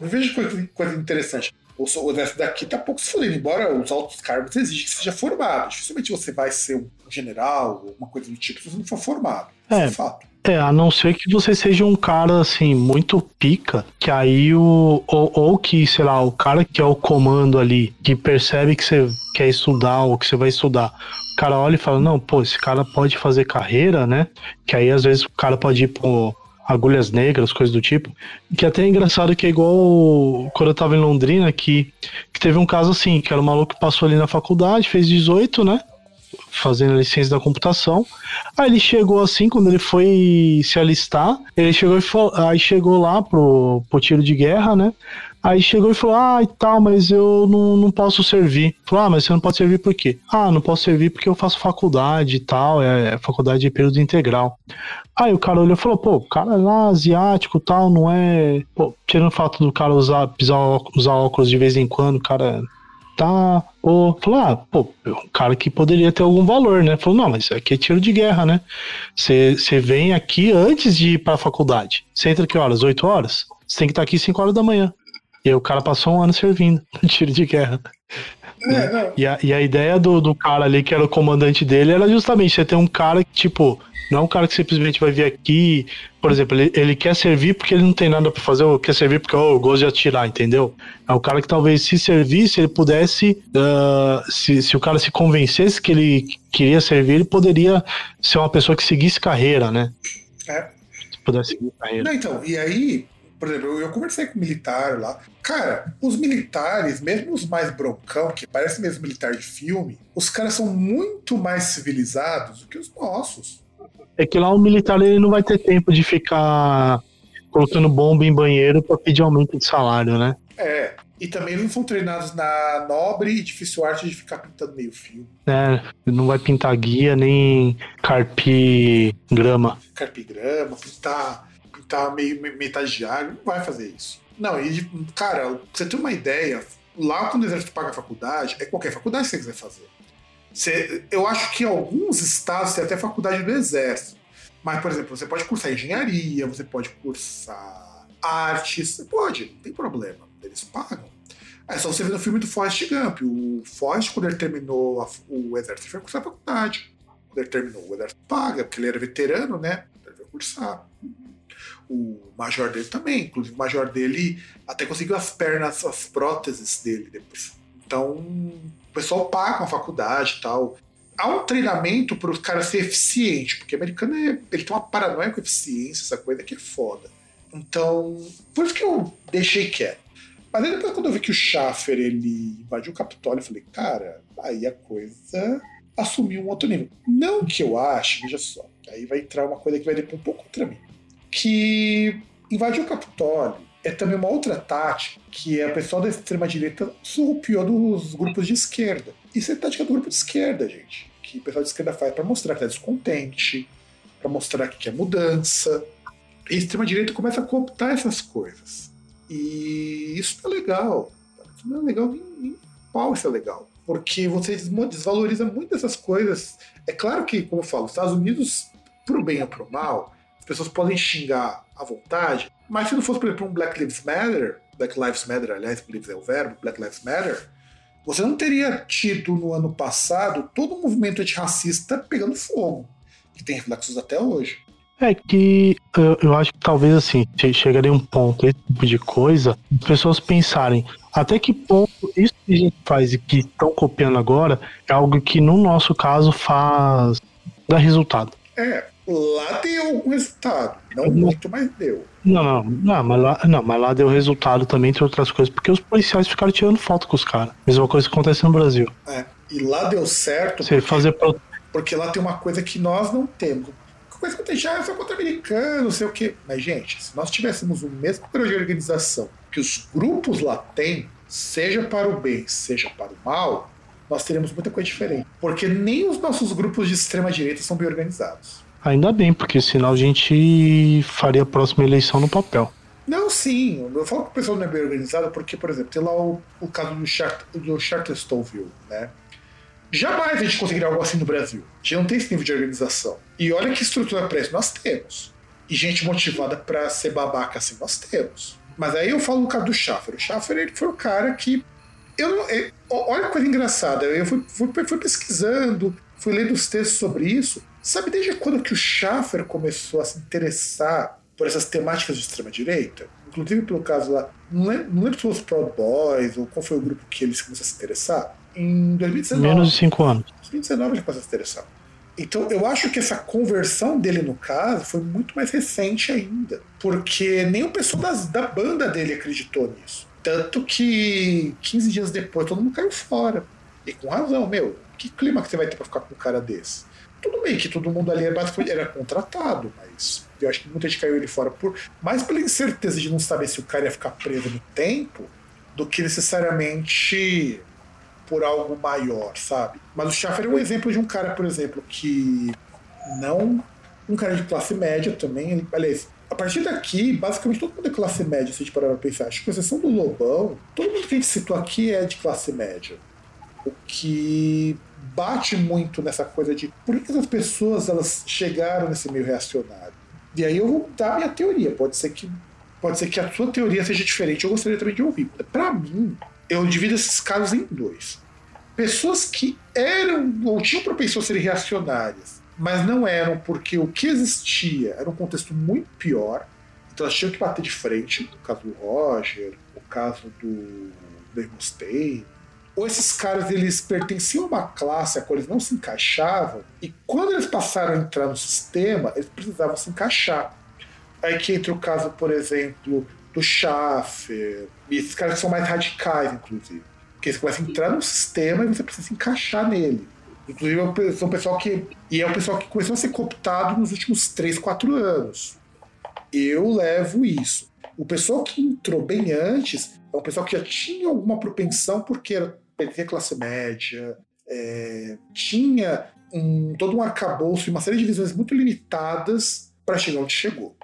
Veja coisa, coisa interessante. O, o daqui tá pouco se fudendo, embora os altos cargos exigem que seja formado. Dificilmente você vai ser um general ou uma coisa do tipo se você não for formado. É. É fato. É, a não ser que você seja um cara, assim, muito pica, que aí o. Ou, ou, que, sei lá, o cara que é o comando ali, que percebe que você quer estudar ou que você vai estudar. O cara olha e fala, não, pô, esse cara pode fazer carreira, né? Que aí às vezes o cara pode ir pro agulhas negras, coisas do tipo. Que até é engraçado que é igual quando eu tava em Londrina, que, que teve um caso assim, que era um maluco que passou ali na faculdade, fez 18, né? fazendo licença da computação. Aí ele chegou assim, quando ele foi se alistar, ele chegou aí chegou lá pro, pro tiro de guerra, né? Aí chegou e falou: Ah, e tal, mas eu não, não posso servir. Falou: Ah, mas você não pode servir por quê? Ah, não posso servir porque eu faço faculdade e tal, é, é faculdade de período integral. Aí o cara olhou e falou: Pô, o cara é lá asiático tal, não é. Pô, tirando o fato do cara usar, pisar, usar óculos de vez em quando, o cara tá. Ou falou, ah, pô, um cara que poderia ter algum valor, né? Falou, não, mas aqui é tiro de guerra, né? Você vem aqui antes de ir pra faculdade. Você entra que horas? 8 horas? Você tem que estar aqui 5 horas da manhã. E aí o cara passou um ano servindo no tiro de guerra. É, e, a, e a ideia do, do cara ali, que era o comandante dele, era justamente você ter um cara que, tipo, não é um cara que simplesmente vai vir aqui, por exemplo, ele, ele quer servir porque ele não tem nada para fazer, ou quer servir porque oh, eu gosto de atirar, entendeu? É um cara que talvez se servisse, ele pudesse, uh, se, se o cara se convencesse que ele queria servir, ele poderia ser uma pessoa que seguisse carreira, né? É. Se pudesse seguir carreira. Não, então, e aí, por exemplo, eu, eu conversei com um militar lá. Cara, os militares, mesmo os mais broncão, que parecem mesmo militar de filme, os caras são muito mais civilizados do que os nossos. É que lá o militar ele não vai ter tempo de ficar colocando bomba em banheiro para pedir aumento de salário, né? É. E também eles não são treinados na nobre e difícil arte de ficar pintando meio fio. É, não vai pintar guia nem carpir grama. Carpir grama, pintar, pintar meio água, não vai fazer isso. Não, e cara, você ter uma ideia, lá quando o exército paga a faculdade, é qualquer faculdade que você quiser fazer. Você, eu acho que em alguns estados tem até faculdade do Exército. Mas, por exemplo, você pode cursar engenharia, você pode cursar artes, você pode, não tem problema. Eles pagam. É só você ver no filme do Forrest Gump. O Forrest, quando ele terminou a, o exército, ele foi cursar a faculdade. Quando ele terminou, o exército paga, porque ele era veterano, né? Ele foi cursar. O major dele também. Inclusive, o major dele até conseguiu as pernas, as próteses dele depois. Então, pessoal paga a faculdade e tal. Há um treinamento para o cara ser eficiente, porque o americano é, ele tem uma paranoia com eficiência, essa coisa que é foda. Então, por isso que eu deixei quieto. Mas aí depois, quando eu vi que o Schaffer ele invadiu o Capitólio, eu falei, cara, aí a coisa assumiu um outro nível. Não que eu ache, veja só, aí vai entrar uma coisa que vai depender um pouco contra mim. Que invadir o Capitólio é também uma outra tática que é o pessoal da extrema-direita surrupiou dos grupos de esquerda. Isso é tática do grupo de esquerda, gente. Que o pessoal de esquerda faz para mostrar que está descontente, para mostrar que quer mudança. E a extrema-direita começa a cooptar essas coisas. E isso não é legal. Isso não é legal nem, nem pau isso é legal. Porque você desvaloriza muito essas coisas. É claro que, como eu falo, os Estados Unidos, pro bem ou pro mal, pessoas podem xingar à vontade, mas se não fosse, por exemplo, um Black Lives Matter, Black Lives Matter, aliás, Lives é o verbo, Black Lives Matter, você não teria tido no ano passado todo o movimento antirracista pegando fogo, que tem reflexos até hoje. É que eu, eu acho que talvez assim, chegaria um ponto, esse tipo de coisa, as pessoas pensarem até que ponto isso que a gente faz e que estão copiando agora é algo que no nosso caso faz dá resultado. É, lá deu algum resultado. Não muito, mas deu. Não, não, mas lá, não, mas lá deu resultado também, entre outras coisas, porque os policiais ficaram tirando foto com os caras. Mesma coisa que acontece no Brasil. É, e lá deu certo. Você porque, fazer pro... porque lá tem uma coisa que nós não temos. Coisa que tem já é só contra americano, não sei o quê. Mas, gente, se nós tivéssemos o mesmo poder de organização que os grupos lá têm, seja para o bem, seja para o mal, nós teríamos muita coisa diferente. Porque nem os nossos grupos de extrema direita são bem organizados. Ainda bem, porque senão a gente faria a próxima eleição no papel. Não, sim. Eu falo que o pessoal não é bem organizado porque, por exemplo, tem lá o, o caso do, Chart, do Charlestonville, né? Jamais a gente conseguiria algo assim no Brasil. A gente não tem esse nível de organização. E olha que estrutura pré nós temos. E gente motivada para ser babaca assim, nós temos. Mas aí eu falo o caso do Schaffer. O Schaffer ele foi o cara que. Eu não, eu, olha que coisa engraçada. Eu fui, fui, fui, pesquisando, fui lendo os textos sobre isso. Sabe desde quando que o Schaffer começou a se interessar por essas temáticas de extrema-direita? Inclusive pelo caso lá. Não lembro, não lembro se foi os Proud Boys ou qual foi o grupo que eles começaram a se interessar. Em 2019. Menos de 5 anos. 2019 ele começou a se interessar. Então eu acho que essa conversão dele no caso foi muito mais recente ainda. Porque nem o pessoal das, da banda dele acreditou nisso. Tanto que 15 dias depois todo mundo caiu fora. E com razão, meu, que clima que você vai ter pra ficar com um cara desse? Tudo bem que todo mundo ali era, era contratado, mas eu acho que muita gente caiu ele fora por mais pela incerteza de não saber se o cara ia ficar preso no tempo do que necessariamente por algo maior, sabe? Mas o Schaffer é um exemplo de um cara, por exemplo, que não. Um cara de classe média também. Aliás, a partir daqui, basicamente todo mundo é classe média, se a gente parar pra pensar. Acho que, com exceção do Lobão, todo mundo que a gente citou aqui é de classe média. O que bate muito nessa coisa de por que essas pessoas elas chegaram nesse meio reacionário. E aí eu vou dar minha teoria. Pode ser que pode ser que a sua teoria seja diferente. Eu gostaria também de ouvir. Para mim, eu divido esses casos em dois. Pessoas que eram ou tinham propensão a serem reacionárias, mas não eram porque o que existia era um contexto muito pior. Então elas tinham que bater de frente. O caso do Roger, o caso do Mustaine. Ou esses caras eles pertenciam a uma classe a qual eles não se encaixavam, e quando eles passaram a entrar no sistema, eles precisavam se encaixar. Aí que entra o caso, por exemplo, do Schaffer, esses caras que são mais radicais, inclusive. Porque você começa a entrar no sistema e você precisa se encaixar nele. Inclusive, é um pessoal que. E é o pessoal que começou a ser cooptado nos últimos 3, 4 anos. Eu levo isso. O pessoal que entrou bem antes é um pessoal que já tinha alguma propensão, porque era pertencia classe média, é, tinha um, todo um arcabouço e uma série de visões muito limitadas para chegar onde chegou.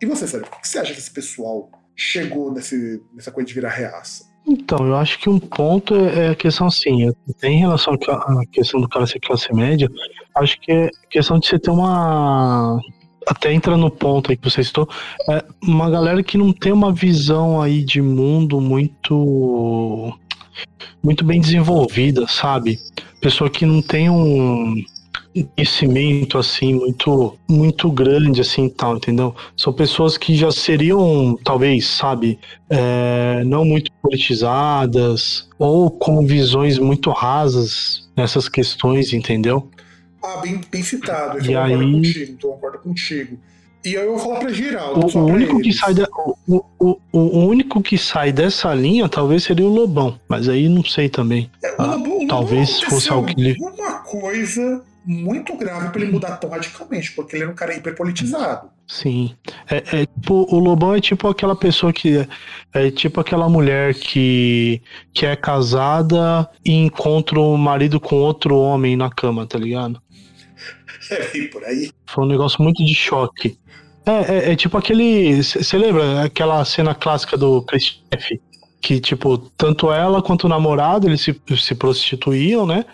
E você, Sérgio, por que você acha que esse pessoal chegou nesse, nessa coisa de virar reaça? Então, eu acho que um ponto é, é a questão assim, tem em relação à questão do cara ser classe média, acho que é questão de você ter uma. Até entra no ponto aí que você citou, é uma galera que não tem uma visão aí de mundo muito. Muito bem desenvolvida, sabe? Pessoa que não tem um conhecimento assim muito muito grande assim tal entendeu? São pessoas que já seriam talvez sabe é, não muito politizadas ou com visões muito rasas nessas questões entendeu? Ah bem, bem citado eu e aí contigo, então concordo contigo e aí eu vou falar para Geraldo. O, o único que sai da, o, o, o, único que sai dessa linha talvez seria o Lobão, mas aí não sei também. É, o Lobão, ah, talvez fosse algo que ele. Uma coisa muito grave para ele mudar tão radicalmente, porque ele era um cara hiperpolitizado. Sim. É, é, tipo, o Lobão é tipo aquela pessoa que. É, é tipo aquela mulher que, que é casada e encontra o marido com outro homem na cama, tá ligado? É por aí. Foi um negócio muito de choque. É, é, é tipo aquele. Você lembra aquela cena clássica do Chris Que, tipo, tanto ela quanto o namorado eles se, se prostituíam, né?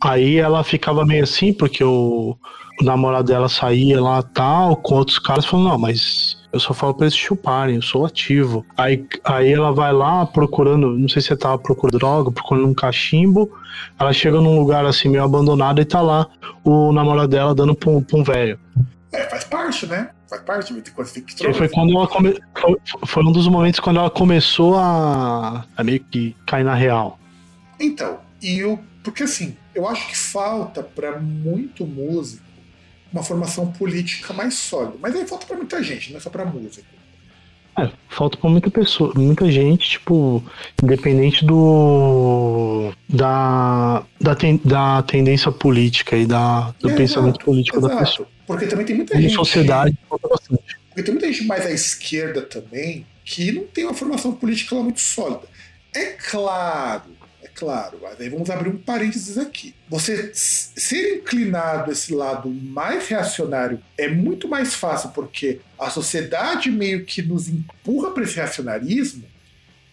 Aí ela ficava meio assim, porque o, o namorado dela saía lá tal, com outros caras, falando, não, mas eu só falo pra eles chuparem, eu sou ativo. Aí, aí ela vai lá procurando, não sei se você tava procurando droga, procurando um cachimbo. Ela chega num lugar assim meio abandonado e tá lá o namorado dela dando pra um, um velho. É, faz parte, né? Faz parte, ter coisa que que foi quando ela come... foi um dos momentos quando ela começou a, a meio que cair na real. Então, e o. Porque assim, eu acho que falta para muito músico uma formação política mais sólida. Mas aí falta para muita gente, não é só para músico. É, falta para muita pessoa, muita gente, tipo, independente do da, da, ten, da tendência política e da, do é, pensamento exato, político exato. da pessoa. Porque também tem muita gente. sociedade, porque tem muita gente mais à esquerda também que não tem uma formação política lá muito sólida. É claro claro. Mas aí vamos abrir um parênteses aqui. Você ser inclinado a esse lado mais reacionário é muito mais fácil porque a sociedade meio que nos empurra para esse reacionarismo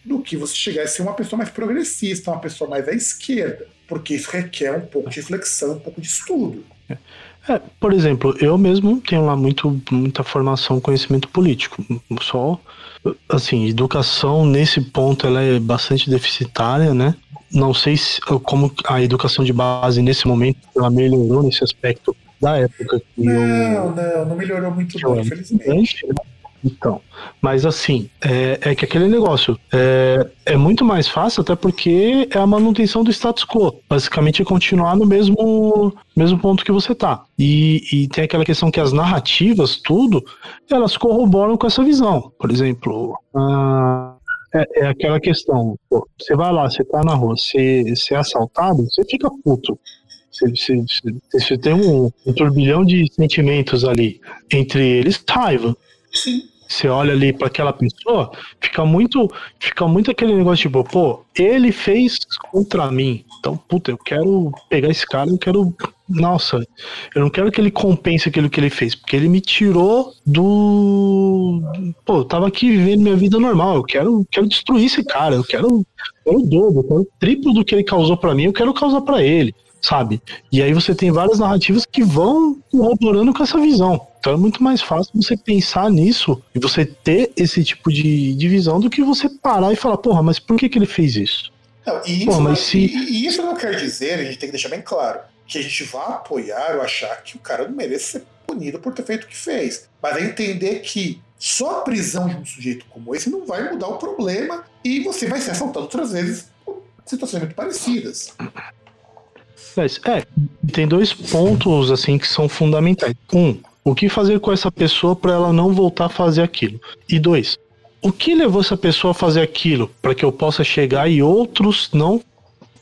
do que você chegar a ser uma pessoa mais progressista, uma pessoa mais à esquerda. Porque isso requer um pouco de reflexão, um pouco de estudo. É, por exemplo, eu mesmo tenho lá muito, muita formação, conhecimento político. Só, assim, educação nesse ponto ela é bastante deficitária, né? Não sei se, como a educação de base nesse momento ela melhorou nesse aspecto da época que não, eu. Não, não melhorou muito, não, infelizmente. Então, mas assim, é, é que aquele negócio é, é, muito mais fácil, até porque é a manutenção do status quo. Basicamente é continuar no mesmo, mesmo ponto que você tá. E, e tem aquela questão que as narrativas, tudo, elas corroboram com essa visão. Por exemplo, a, é, é, aquela questão, pô, você vai lá, você tá na rua, você, você é assaltado, você fica puto. Você, você, você tem um, um turbilhão de sentimentos ali, entre eles raiva. Sim. Você olha ali para aquela pessoa, fica muito, fica muito aquele negócio tipo, pô, ele fez contra mim. Então, puta, eu quero pegar esse cara, eu quero, nossa, eu não quero que ele compense aquilo que ele fez, porque ele me tirou do, pô, eu tava aqui vivendo minha vida normal, eu quero, quero destruir esse cara, eu quero, eu quero o dobro, eu quero o triplo do que ele causou para mim, eu quero causar para ele sabe? E aí você tem várias narrativas que vão corroborando com essa visão. Então é muito mais fácil você pensar nisso e você ter esse tipo de, de visão do que você parar e falar, porra, mas por que, que ele fez isso? Não, e, isso não, se... e, isso não quer dizer, a gente tem que deixar bem claro, que a gente vá apoiar ou achar que o cara não merece ser punido por ter feito o que fez. Mas é entender que só a prisão de um sujeito como esse não vai mudar o problema e você vai ser assaltado outras vezes por situações muito parecidas. Mas, é, tem dois pontos assim que são fundamentais. Um, o que fazer com essa pessoa para ela não voltar a fazer aquilo? E dois, o que levou essa pessoa a fazer aquilo para que eu possa chegar e outros não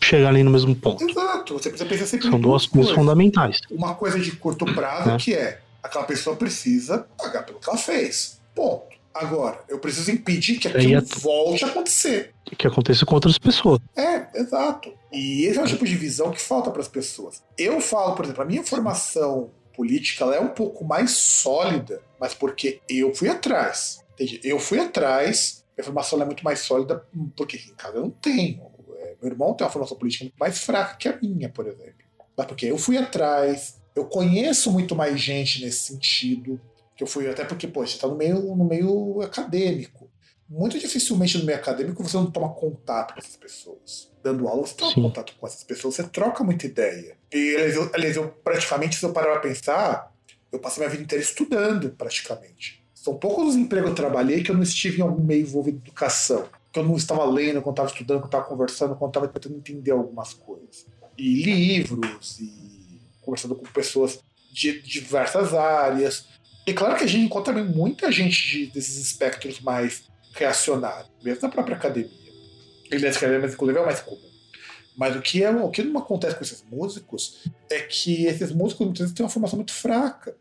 chegarem no mesmo ponto? Exato, você precisa pensar sempre São duas coisas fundamentais. Uma coisa de curto prazo é. que é aquela pessoa precisa pagar pelo que ela fez. Ponto. Agora, eu preciso impedir que aquilo é... volte a acontecer. Que aconteça com outras pessoas. É, exato. E esse é o tipo de visão que falta para as pessoas. Eu falo, por exemplo, a minha formação política ela é um pouco mais sólida, mas porque eu fui atrás. Entendi? Eu fui atrás, minha formação é muito mais sólida, porque em casa eu não tenho. É, meu irmão tem uma formação política muito mais fraca que a minha, por exemplo. Mas porque eu fui atrás, eu conheço muito mais gente nesse sentido que eu fui, até porque, pô, você está no meio, no meio acadêmico. Muito dificilmente no meio acadêmico você não toma contato com essas pessoas. Dando aula, você toma Sim. contato com essas pessoas, você troca muita ideia. E, aliás, eu, praticamente, se eu parar pra pensar, eu passei minha vida inteira estudando, praticamente. São poucos os empregos que eu trabalhei que eu não estive em algum meio envolvido em educação. Que eu não estava lendo, quando estava estudando, quando estava conversando, quando estava tentando entender algumas coisas. E livros, e conversando com pessoas de diversas áreas. E claro que a gente encontra também muita gente de, desses espectros mais reacionários, mesmo na própria academia. E nas academias, inclusive, é o mais comum. Mas o que, é, o que não acontece com esses músicos é que esses músicos muitas vezes têm uma formação muito fraca.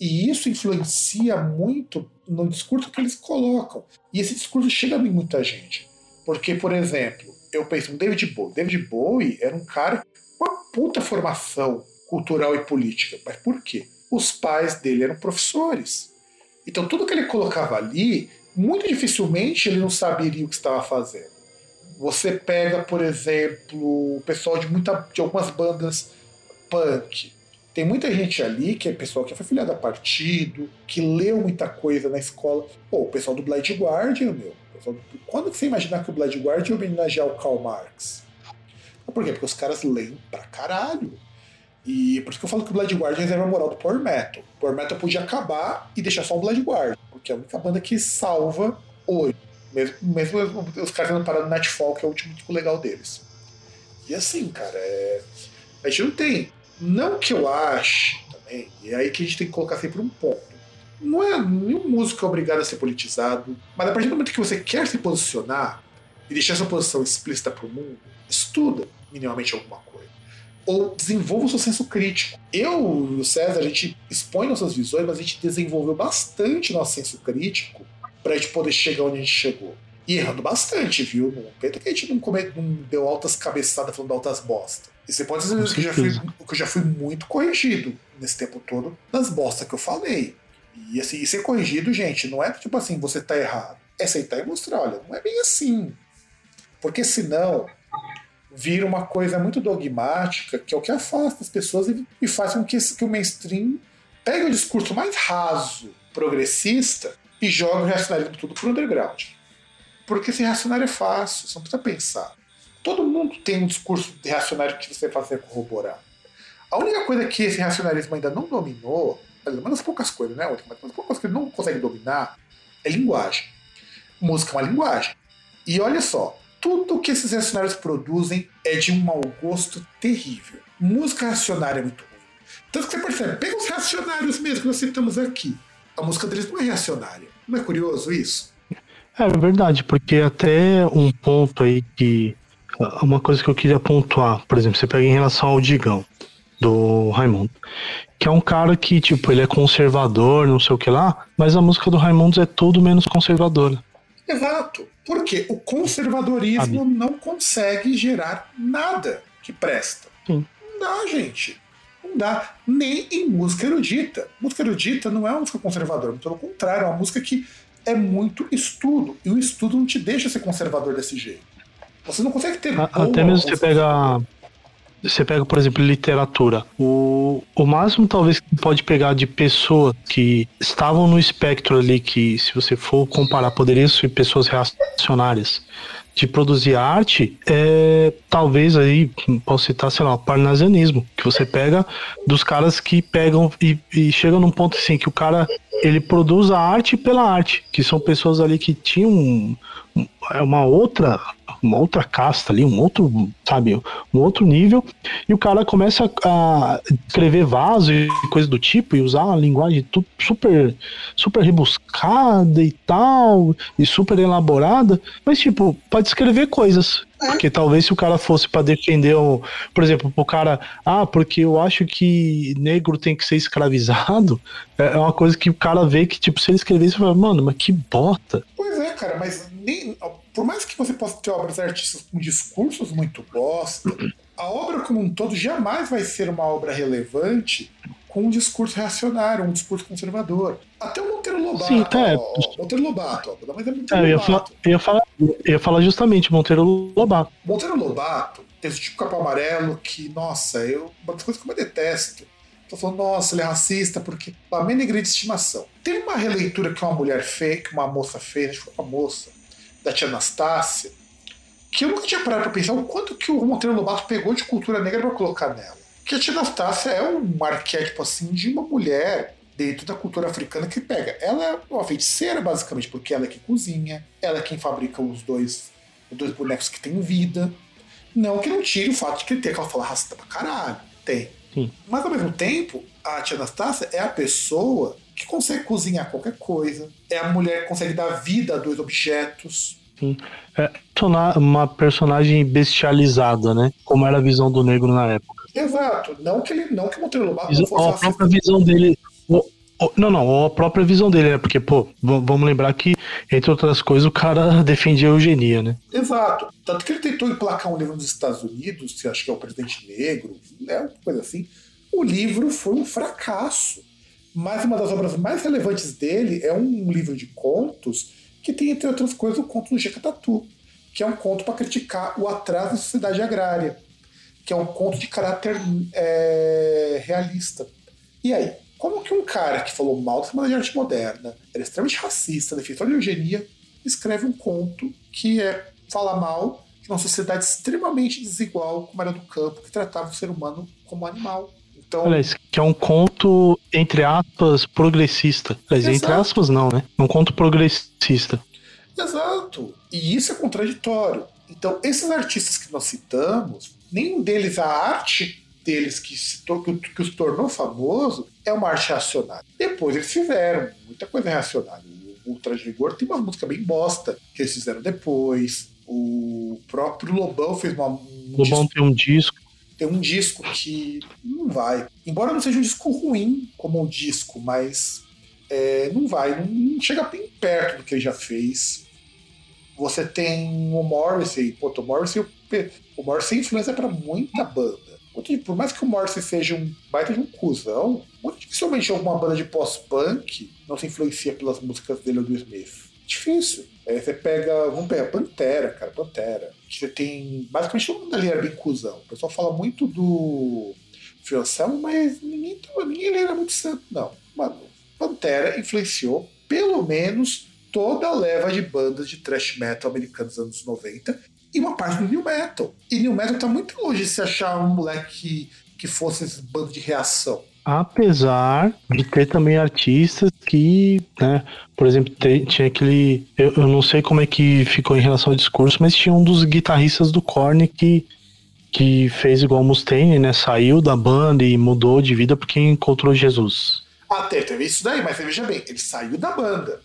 E isso influencia muito no discurso que eles colocam. E esse discurso chega em muita gente. Porque, por exemplo, eu penso no David Bowie. David Bowie era um cara com uma puta formação cultural e política. Mas por quê? os pais dele eram professores. Então tudo que ele colocava ali, muito dificilmente ele não saberia o que estava fazendo. Você pega, por exemplo, o pessoal de, muita, de algumas bandas punk. Tem muita gente ali que é pessoal que foi filiado a partido, que leu muita coisa na escola. Pô, o pessoal do Blade Guardian, meu. Do... Quando você imaginar que o Blade Guardian ia homenagear o Karl Marx? Por quê? Porque os caras leem pra caralho. E por isso que eu falo que o Blood Guardians era a moral do Power Metal. O Power Metal podia acabar e deixar só o Blood Guardian, porque é a única banda que salva hoje. Mesmo, mesmo os caras não pararam no Nightfall, que é o último tipo legal deles. E assim, cara, é... a gente não tem. Não que eu ache também, e é aí que a gente tem que colocar sempre um ponto. Não é nenhum músico é obrigado a ser politizado, mas a partir do momento que você quer se posicionar e deixar essa posição explícita para o mundo, estuda minimamente alguma coisa ou desenvolva o seu senso crítico. Eu e o César, a gente expõe nossas visões, mas a gente desenvolveu bastante nosso senso crítico para a gente poder chegar onde a gente chegou. E errando bastante, viu? Não pensa que a gente não, come, não deu altas cabeçadas falando altas bosta. E você pode dizer que eu, já fui, que eu já fui muito corrigido nesse tempo todo nas bostas que eu falei. E assim, e ser corrigido, gente, não é tipo assim, você tá errado. É aceitar e mostrar, olha, não é bem assim. Porque senão vira uma coisa muito dogmática, que é o que afasta as pessoas e, e faz com que, que o mainstream pegue o discurso mais raso, progressista, e joga o reacionarismo tudo pro underground. Porque esse reacionário é fácil, você não precisa pensar. Todo mundo tem um discurso reacionário que você fazer corroborar. A única coisa que esse reacionarismo ainda não dominou, uma das poucas coisas, né? Uma das poucas coisas que ele não consegue dominar é linguagem. Música é uma linguagem. E olha só, tudo que esses reacionários produzem é de um mau gosto terrível. Música reacionária é muito ruim. Tanto que você percebe, pega os reacionários mesmo que nós citamos aqui. A música deles não é reacionária. Não é curioso isso? É verdade, porque até um ponto aí que. Uma coisa que eu queria pontuar, por exemplo, você pega em relação ao Digão, do Raimundo, que é um cara que, tipo, ele é conservador, não sei o que lá, mas a música do Raimundo é tudo menos conservadora. Exato. Porque o conservadorismo Sabe? não consegue gerar nada que presta. Sim. Não gente. Não dá. Nem em música erudita. Música erudita não é uma música conservadora, pelo contrário, é uma música que é muito estudo. E o estudo não te deixa ser conservador desse jeito. Você não consegue ter. Até mesmo você pega. Você pega, por exemplo, literatura. O, o máximo, talvez, que pode pegar de pessoas que estavam no espectro ali, que, se você for comparar, poderiam ser pessoas reacionárias, de produzir arte, é talvez aí, posso citar, sei lá, o parnasianismo, que você pega dos caras que pegam e, e chegam num ponto assim, que o cara ele produz a arte pela arte, que são pessoas ali que tinham é uma outra uma outra casta ali, um outro, sabe, um outro nível, e o cara começa a escrever vaso e coisa do tipo, e usar uma linguagem tudo super, super rebuscada e tal, e super elaborada, mas tipo, pode escrever coisas. Porque talvez se o cara fosse para defender, o, por exemplo, o cara, ah, porque eu acho que negro tem que ser escravizado, é, é uma coisa que o cara vê que, tipo, se ele escrevesse, você fala, mano, mas que bota. Pois é, cara, mas nem, por mais que você possa ter obras artísticas com discursos muito bosta, a obra como um todo jamais vai ser uma obra relevante com um discurso reacionário, um discurso conservador. Até o Monteiro Lobato. Sim, é. Ó, Monteiro Lobato, ó, mas é Monteiro é, eu, ia falar, eu, ia falar, eu ia falar justamente Monteiro Lobato. Monteiro Lobato tem esse tipo de capô amarelo que, nossa, eu, uma das coisas que eu detesto. Tô falando, nossa, ele é racista porque a minha negra de estimação. Tem uma releitura que uma mulher fez, que uma moça fez, acho que foi uma moça, da tia Anastácia, que eu nunca tinha parado pra pensar o quanto que o Monteiro Lobato pegou de cultura negra para colocar nela. Que a tia Anastácia é um arquétipo assim de uma mulher dentro da cultura africana que pega. Ela é uma feiticeira, basicamente, porque ela é que cozinha, ela é quem fabrica os dois, os dois bonecos que têm vida. Não que não tire o fato de que ele tem aquela fala racista pra caralho. Tem. Sim. Mas ao mesmo tempo, a tia Anastácia é a pessoa que consegue cozinhar qualquer coisa. É a mulher que consegue dar vida a dois objetos. Sim. É uma personagem bestializada, né? Como era a visão do negro na época. Exato. Não que ele, não que o Monteiro Lobato não fosse a própria visão dele. Não, não, a própria visão dele, né? Porque, pô, vamos lembrar que, entre outras coisas, o cara defendia a eugenia, né? Exato. Tanto que ele tentou emplacar um livro nos Estados Unidos, que acho que é o presidente negro, né? Uma coisa assim. O livro foi um fracasso. Mas uma das obras mais relevantes dele é um livro de contos que tem, entre outras coisas, o conto do Jecatatu, que é um conto para criticar o atraso da sociedade agrária, que é um conto de caráter é, realista. E aí? Como que um cara que falou mal da Semana de Arte Moderna, era extremamente racista, defensor de eugenia, escreve um conto que é fala mal de uma sociedade extremamente desigual, como era do campo, que tratava o ser humano como animal? Então, Aliás, que é um conto, entre aspas, progressista. Aliás, entre aspas não, né? Um conto progressista. Exato. E isso é contraditório. Então, esses artistas que nós citamos, nenhum deles, a arte deles que, se que, que os tornou famoso é uma arte reacionária. Depois eles fizeram muita coisa reacionária. O Ultra de Vigor tem uma música bem bosta que eles fizeram depois. O próprio Lobão fez uma. Um Lobão disco. tem um disco tem um disco que não vai. Embora não seja um disco ruim como um disco, mas é, não vai, não, não, chega bem perto do que ele já fez. Você tem o Morrissey, pô, o Morrissey, o Morrissey influência para muita banda. Por mais que o Morrissey seja um baita de um cuzão, muito dificilmente alguma banda de pós-punk não se influencia pelas músicas dele ou do Smith. Difícil. Aí você pega, vamos pegar Pantera, cara, Pantera. Que tem. Basicamente todo mundo ali era bem cuzão. O pessoal fala muito do Phil Anselmo, mas ninguém, ninguém era muito santo, não. Mano, Pantera influenciou pelo menos toda a leva de bandas de thrash metal americanos dos anos 90 e uma parte do new metal. E new metal tá muito longe de se achar um moleque que fosse esse bando de reação. Apesar de ter também artistas que, né, por exemplo, tinha aquele. Eu, eu, não sei como é que ficou em relação ao discurso, mas tinha um dos guitarristas do Korn que, que fez igual Mustaine, né? Saiu da banda e mudou de vida porque encontrou Jesus. Até teve isso daí, mas veja bem, ele saiu da banda.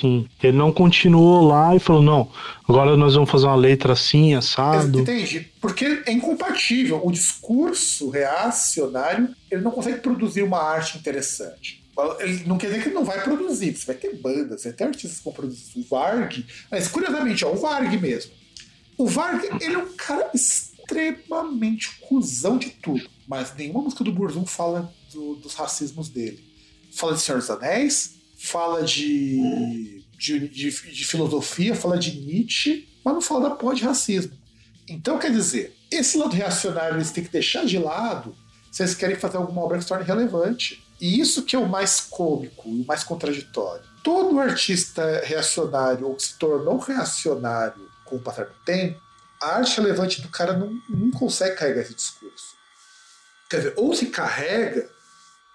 Sim, ele não continuou lá e falou: não, agora nós vamos fazer uma letra assim, assado. Entendi. Porque é incompatível. O discurso reacionário, ele não consegue produzir uma arte interessante. Ele não quer dizer que ele não vai produzir, você vai ter bandas, você vai ter artistas que vão produzir. O Varg, mas curiosamente, ó, o Varg mesmo. O Varg, ele é um cara extremamente cuzão de tudo, mas nenhuma música do Burzum fala do, dos racismos dele. Fala de Senhor dos Anéis, fala de, de, de, de filosofia, fala de Nietzsche, mas não fala da porra de racismo. Então, quer dizer, esse lado reacionário eles têm que deixar de lado se eles querem fazer alguma obra que se torne relevante. E isso que é o mais cômico e o mais contraditório. Todo artista reacionário ou que se tornou reacionário com o passar do tempo, a arte relevante do cara não, não consegue carregar esse discurso. Quer dizer, ou se carrega,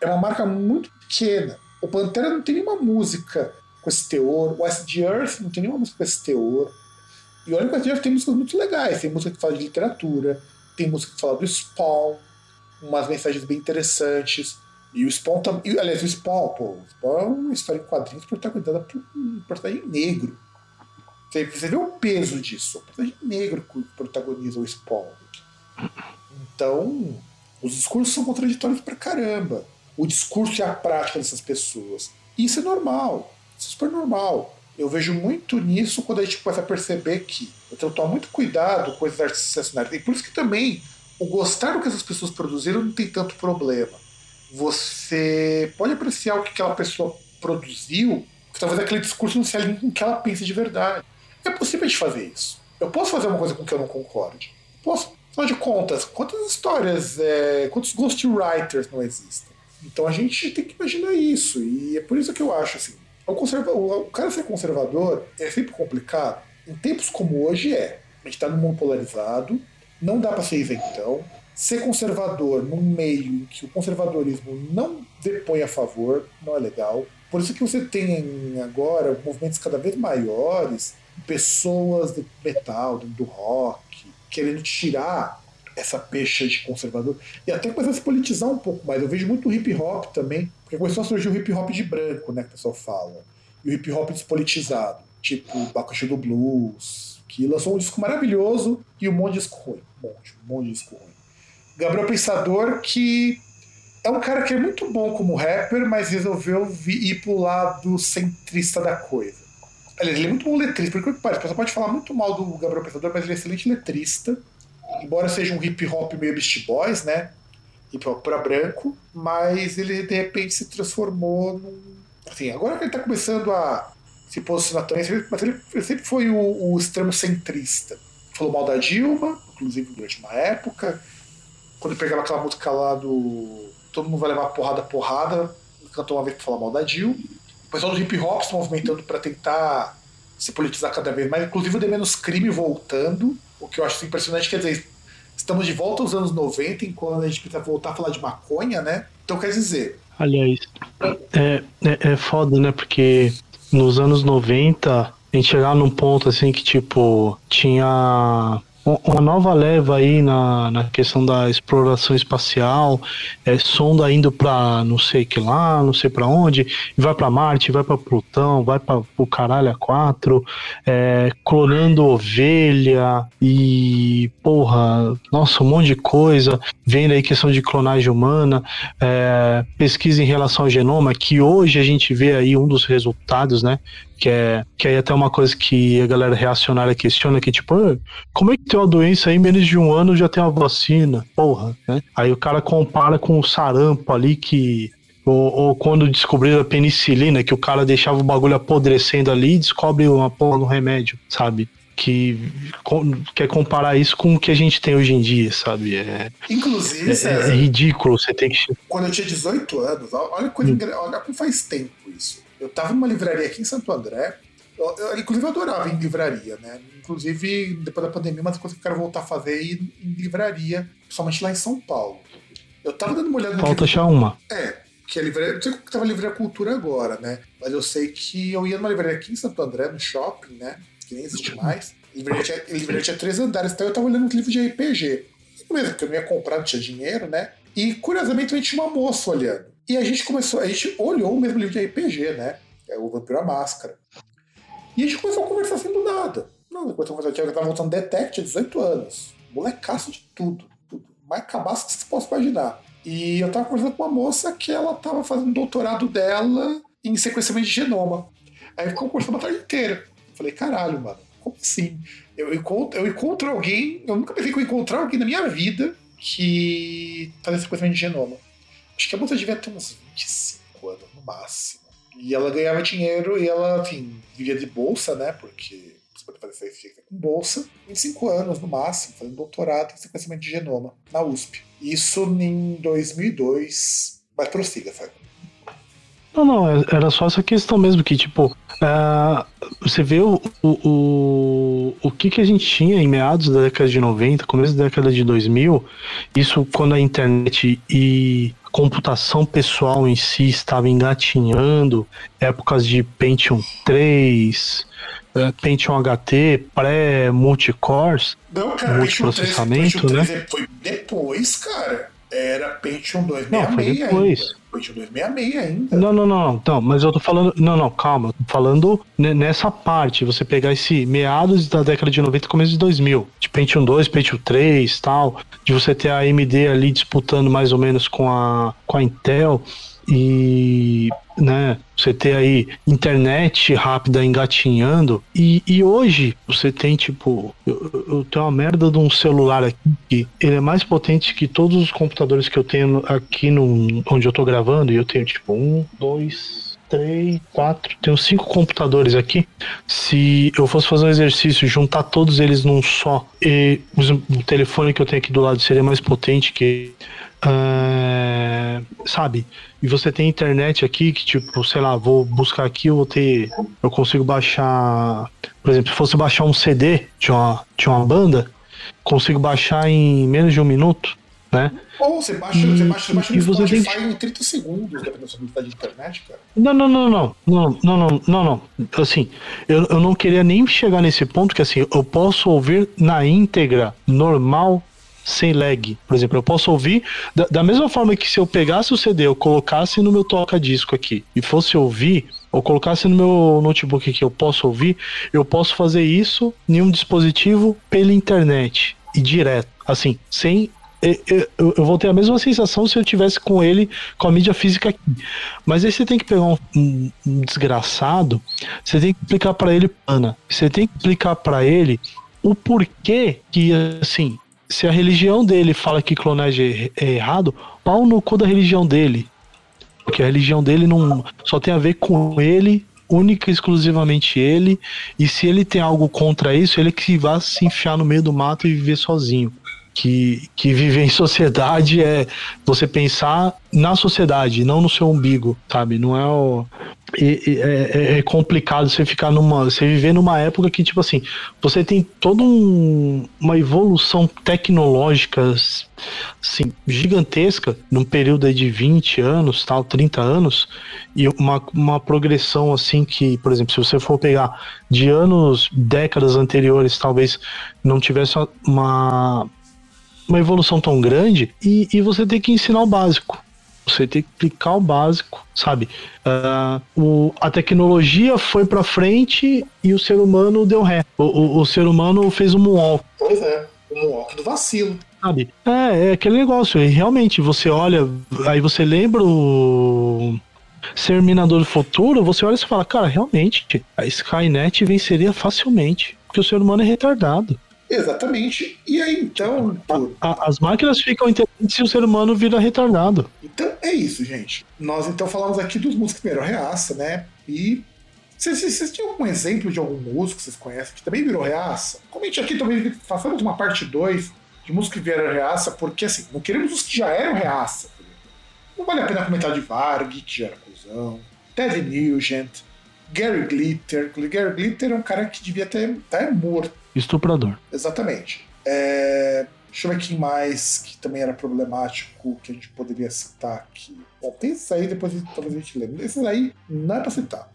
é uma marca muito pequena. O Pantera não tem nenhuma música com esse teor. O Acid Earth não tem nenhuma música com esse teor. E olha que o Acid Earth tem músicas muito legais. Tem música que fala de literatura, tem música que fala do Spawn, umas mensagens bem interessantes. E o Spawn também. Aliás, o Spawn, pô, o Spawn é uma história em quadrinhos protagonizada por um personagem negro. Você, você vê o peso disso. O personagem negro que protagoniza o Spawn. Então, os discursos são contraditórios pra caramba o discurso e a prática dessas pessoas. Isso é normal, isso é super normal. Eu vejo muito nisso quando a gente começa a perceber que eu tenho que tomar muito cuidado com esses artistas assassinados. E por isso que também o gostar do que essas pessoas produziram não tem tanto problema. Você pode apreciar o que aquela pessoa produziu, que talvez aquele discurso não se com o que ela pensa de verdade. É possível de fazer isso. Eu posso fazer uma coisa com que eu não concorde. Posso. Afinal de contas, quantas histórias, é, quantos ghostwriters não existem? Então a gente tem que imaginar isso. E é por isso que eu acho assim. O, conserva... o cara ser conservador é sempre complicado. Em tempos como hoje é. A gente está num mundo polarizado, não dá para ser isentão. Ser conservador num meio em que o conservadorismo não depõe a favor não é legal. Por isso que você tem agora movimentos cada vez maiores, pessoas do metal, do rock, querendo tirar essa pecha de conservador. E até começar a se politizar um pouco mais. Eu vejo muito hip hop também, porque começou a surgir o hip hop de branco, né, que o pessoal fala. E o hip hop despolitizado, tipo Bacuxi do Blues, que lançou um disco maravilhoso e um monte de disco ruim. Um monte, um monte de disco ruim. Gabriel Pensador, que é um cara que é muito bom como rapper, mas resolveu ir pro lado centrista da coisa. Aliás, ele é muito bom letrista, porque que parece, o pessoal pode falar muito mal do Gabriel Pensador, mas ele é excelente letrista embora seja um hip hop meio Beast Boys, né? Hip hop pra branco, mas ele de repente se transformou num. Assim, agora que ele tá começando a se posicionar também, mas ele sempre foi o, o extremo centrista. Falou mal da Dilma, inclusive durante uma época. Quando ele pegava aquela música lá do Todo mundo vai levar porrada, porrada, ele cantou uma vez pra falar mal da Dilma. O pessoal do hip hop se movimentando para tentar se politizar cada vez mais, inclusive o de menos crime voltando o que eu acho impressionante, quer dizer, estamos de volta aos anos 90, enquanto a gente precisa voltar a falar de maconha, né? Então quer dizer. Aliás, é, é, é foda, né? Porque nos anos 90 a gente chegava num ponto assim que, tipo, tinha uma nova leva aí na, na questão da exploração espacial, é, sonda indo para não sei que lá, não sei para onde, vai para Marte, vai para Plutão, vai para o caralho a quatro, é, clonando ovelha e porra, nossa, um monte de coisa, vendo aí questão de clonagem humana, é, pesquisa em relação ao genoma, que hoje a gente vê aí um dos resultados, né, que é, que é até uma coisa que a galera reacionária questiona, que tipo, ah, como é que tem uma doença aí, em menos de um ano já tem uma vacina? Porra, né? Aí o cara compara com o sarampo ali, que Ou, ou quando descobriram a penicilina, que o cara deixava o bagulho apodrecendo ali e descobre uma porra no remédio, sabe? Que quer comparar isso com o que a gente tem hoje em dia, sabe? É, Inclusive, é, César, é ridículo, você tem que. quando eu tinha 18 anos, olha, engra- olha como faz tempo isso. Eu tava numa livraria aqui em Santo André. Eu, eu, inclusive, eu adorava ir em livraria, né? Inclusive, depois da pandemia, uma das coisas que eu quero voltar a fazer é ir em livraria, principalmente lá em São Paulo. Eu tava dando uma olhada no Falta achar uma. É, que a livraria. Não sei como que tava a livraria cultura agora, né? Mas eu sei que eu ia numa livraria aqui em Santo André, no shopping, né? Que nem existe mais. A livraria tinha, a livraria tinha três andares, então eu tava olhando uns livros de RPG. Isso mesmo, porque eu não ia comprar, não tinha dinheiro, né? E curiosamente gente tinha uma moça olhando. E a gente começou, a gente olhou o mesmo livro de RPG, né? É o Vampiro à Máscara. E a gente começou a conversar assim do nada. Não, depois eu conversar, eu tava voltando Detect, tinha 18 anos. Molecaço de tudo. tudo. Mais cabaço que você possa imaginar. E eu tava conversando com uma moça que ela tava fazendo doutorado dela em sequenciamento de genoma. Aí ficou conversando a tarde inteira. Eu falei, caralho, mano, como assim? Eu encontro, eu encontro alguém, eu nunca pensei que eu ia encontrar alguém na minha vida que fazia sequenciamento de genoma. Acho que a moça devia ter uns 25 anos no máximo. E ela ganhava dinheiro e ela, enfim, vivia de bolsa, né? Porque você pode fazer ciência com bolsa. 25 anos no máximo, fazendo doutorado em sequenciamento de genoma na USP. Isso em 2002. Mas prossiga, sabe? Não, não, é- era só essa questão mesmo, que tipo, é, você vê o, o, o, o que, que a gente tinha em meados da década de 90, começo da década de 2000, isso quando a internet e computação pessoal em si estava engatinhando, épocas de Pentium 3, eh, Pentium HT, pré-multicores, 3, Multiprocessamento, Pentium né? 3 foi depois, cara. Era Pentium Não, foi 266 depois. ainda. Pentium 266 ainda. Não, não, não, não, não, mas eu tô falando. Não, não, calma. Tô falando ne- nessa parte. Você pegar esse meados da década de 90 começo de 2000. De Pentium 2, Pentium 3 tal. De você ter a AMD ali disputando mais ou menos com a, com a Intel. E. Né, você ter aí internet rápida engatinhando. E, e hoje você tem, tipo. Eu, eu- tenho uma merda de um celular aqui. que Ele é mais potente que todos os computadores que eu tenho aqui no, onde eu tô gravando. E eu tenho, tipo, um, dois, três, quatro. Tenho cinco computadores aqui. Se eu fosse fazer um exercício, juntar todos eles num só, e o telefone que eu tenho aqui do lado seria mais potente que. Ah, sabe? E você tem internet aqui que, tipo, sei lá, vou buscar aqui, eu vou ter. Eu consigo baixar. Por exemplo, se fosse baixar um CD de uma, de uma banda, consigo baixar em menos de um minuto, né? Ou você baixa, e, você baixa, no você Spotify tem... em 30 segundos, dependendo da sua de internet, cara. Não, não, não, não. Não, não, não, não, não. Assim, eu, eu não queria nem chegar nesse ponto que assim, eu posso ouvir na íntegra normal sem lag. Por exemplo, eu posso ouvir da, da mesma forma que se eu pegasse o CD, eu colocasse no meu toca-disco aqui e fosse ouvir, ou colocasse no meu notebook aqui, eu posso ouvir, eu posso fazer isso em um dispositivo pela internet e direto, assim, sem eu, eu, eu vou ter a mesma sensação se eu tivesse com ele com a mídia física aqui. Mas aí você tem que pegar um, um- um desgraçado, você tem que explicar pra ele, Ana, você tem que explicar pra ele o porquê que, assim, se a religião dele fala que clonagem é, é errado, pau no cu da religião dele. Porque a religião dele não só tem a ver com ele, única e exclusivamente ele, e se ele tem algo contra isso, ele que vá se enfiar no meio do mato e viver sozinho que, que viver em sociedade é você pensar na sociedade, não no seu umbigo, sabe? Não é o. É, é- é complicado você ficar numa. Você viver numa época que, tipo assim, você tem toda um- uma evolução tecnológica assim, gigantesca num período de 20 anos, tal, 30 anos, e uma, uma progressão assim que, por exemplo, se você for pegar de anos, décadas anteriores, talvez não tivesse uma, uma evolução tão grande e, e você tem que ensinar o básico. Você tem que explicar o básico, sabe? Ah, o, a tecnologia foi pra frente e o ser humano deu ré. O, o, o ser humano fez um moonwalk, Pois é, o Moonwalk do vacilo. sabe? É, é aquele negócio. E realmente, você olha, aí você lembra o Exterminador do Futuro, você olha e você fala, cara, realmente, a Skynet venceria facilmente. Porque o ser humano é retardado. Exatamente. E aí então, por- as máquinas ficam inteligentes se o ser humano vira retardado. então é isso, gente. Nós então falamos aqui dos músicos que vieram reaça, né? E vocês, vocês tinham algum exemplo de algum músico que vocês conhecem que também virou reaça? Comente aqui também, façamos uma parte 2 de músicos que vieram reaça, porque assim, não queremos os que já eram reaça. Não vale a pena comentar de Varg, que já era cuzão, Ted Nugent, Gary Glitter. Gary Glitter é um cara que devia estar tá morto. Estuprador. Exatamente. É... Deixa eu ver quem mais que também era problemático que a gente poderia citar aqui. Bom, tem esses aí, depois talvez a gente lembre. Esses aí não é pra citar.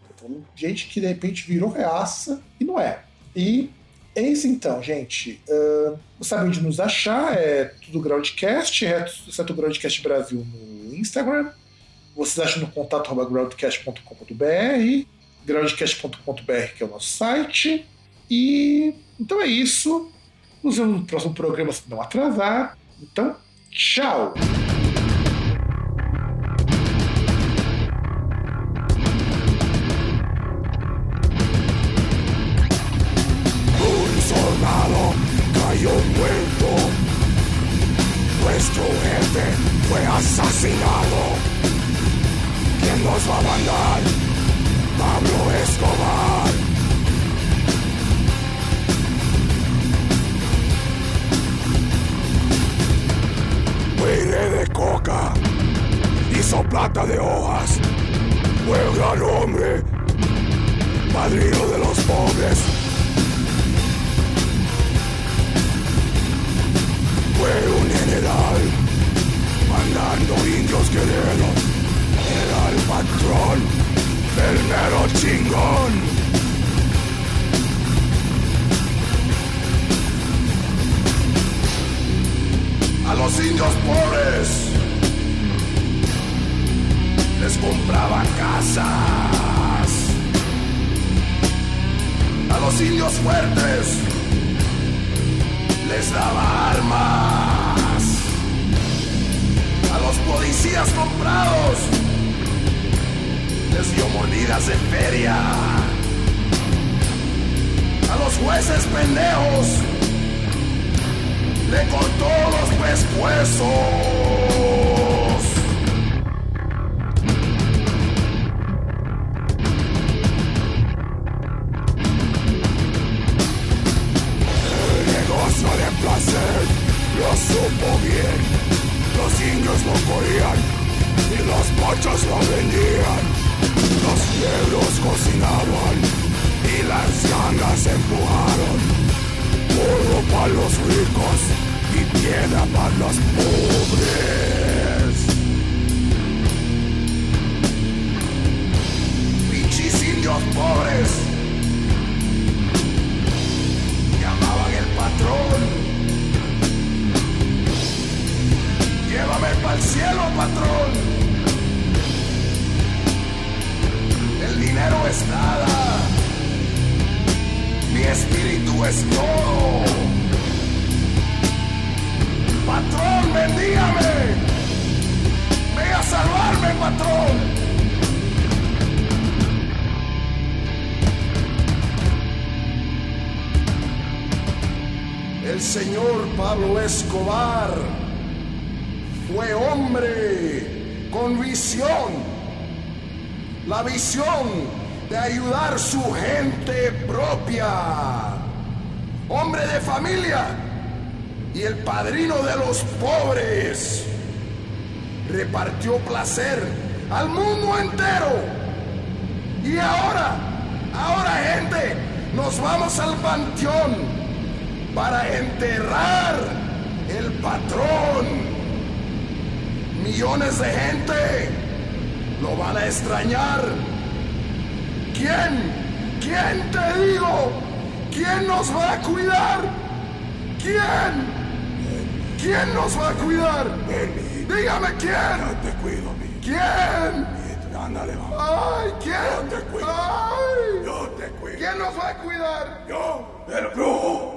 Gente que de repente virou reaça e não é. E é isso então, gente. Uh, sabe onde nos achar? É tudo Groundcast, é certo Groundcast Brasil no Instagram. Vocês acham no contato groundcast.com.br, groundcast.com.br que é o nosso site. E então é isso. Nos vemos no próximo programa se não atrasar. Então, tchau! Nuestro jefe fue asesinado. ¿Quién nos va a mandar? Pablo Escobar. Peine de coca, hizo plata de hojas, fue un gran hombre, padrino de los pobres. Fue un general, mandando indios guerreros, era el patrón, el mero chingón. A los indios pobres. Les compraba casas. A los indios fuertes les daba armas. A los policías comprados les dio mordidas de feria. A los jueces pendejos le cortó los pescuezos. El negocio de placer lo supo bien. Los indios lo corrían y los mochos lo vendían. Los negros cocinaban y las gangas empujaron oro para los ricos y piedra para los pobres. Pinches indios pobres llamaban el patrón. Llévame para el cielo, patrón. El dinero es nada mi espíritu es todo. Patrón, bendígame. Ve a salvarme, patrón. El señor Pablo Escobar fue hombre con visión. La visión de ayudar su gente propia. Hombre de familia y el padrino de los pobres. Repartió placer al mundo entero. Y ahora, ahora gente, nos vamos al panteón para enterrar el patrón. Millones de gente lo van a extrañar ¿Quién? ¿Quién te digo? ¿Quién nos va a cuidar? ¿Quién? ¿Quién nos va a cuidar? Dígame quién. Yo te cuido, mi. ¿Quién? Ándale, vamos. Ay, ¿quién? Yo te cuido. Ay. Yo te cuido. ¿Quién nos va a cuidar? Yo, el brujo.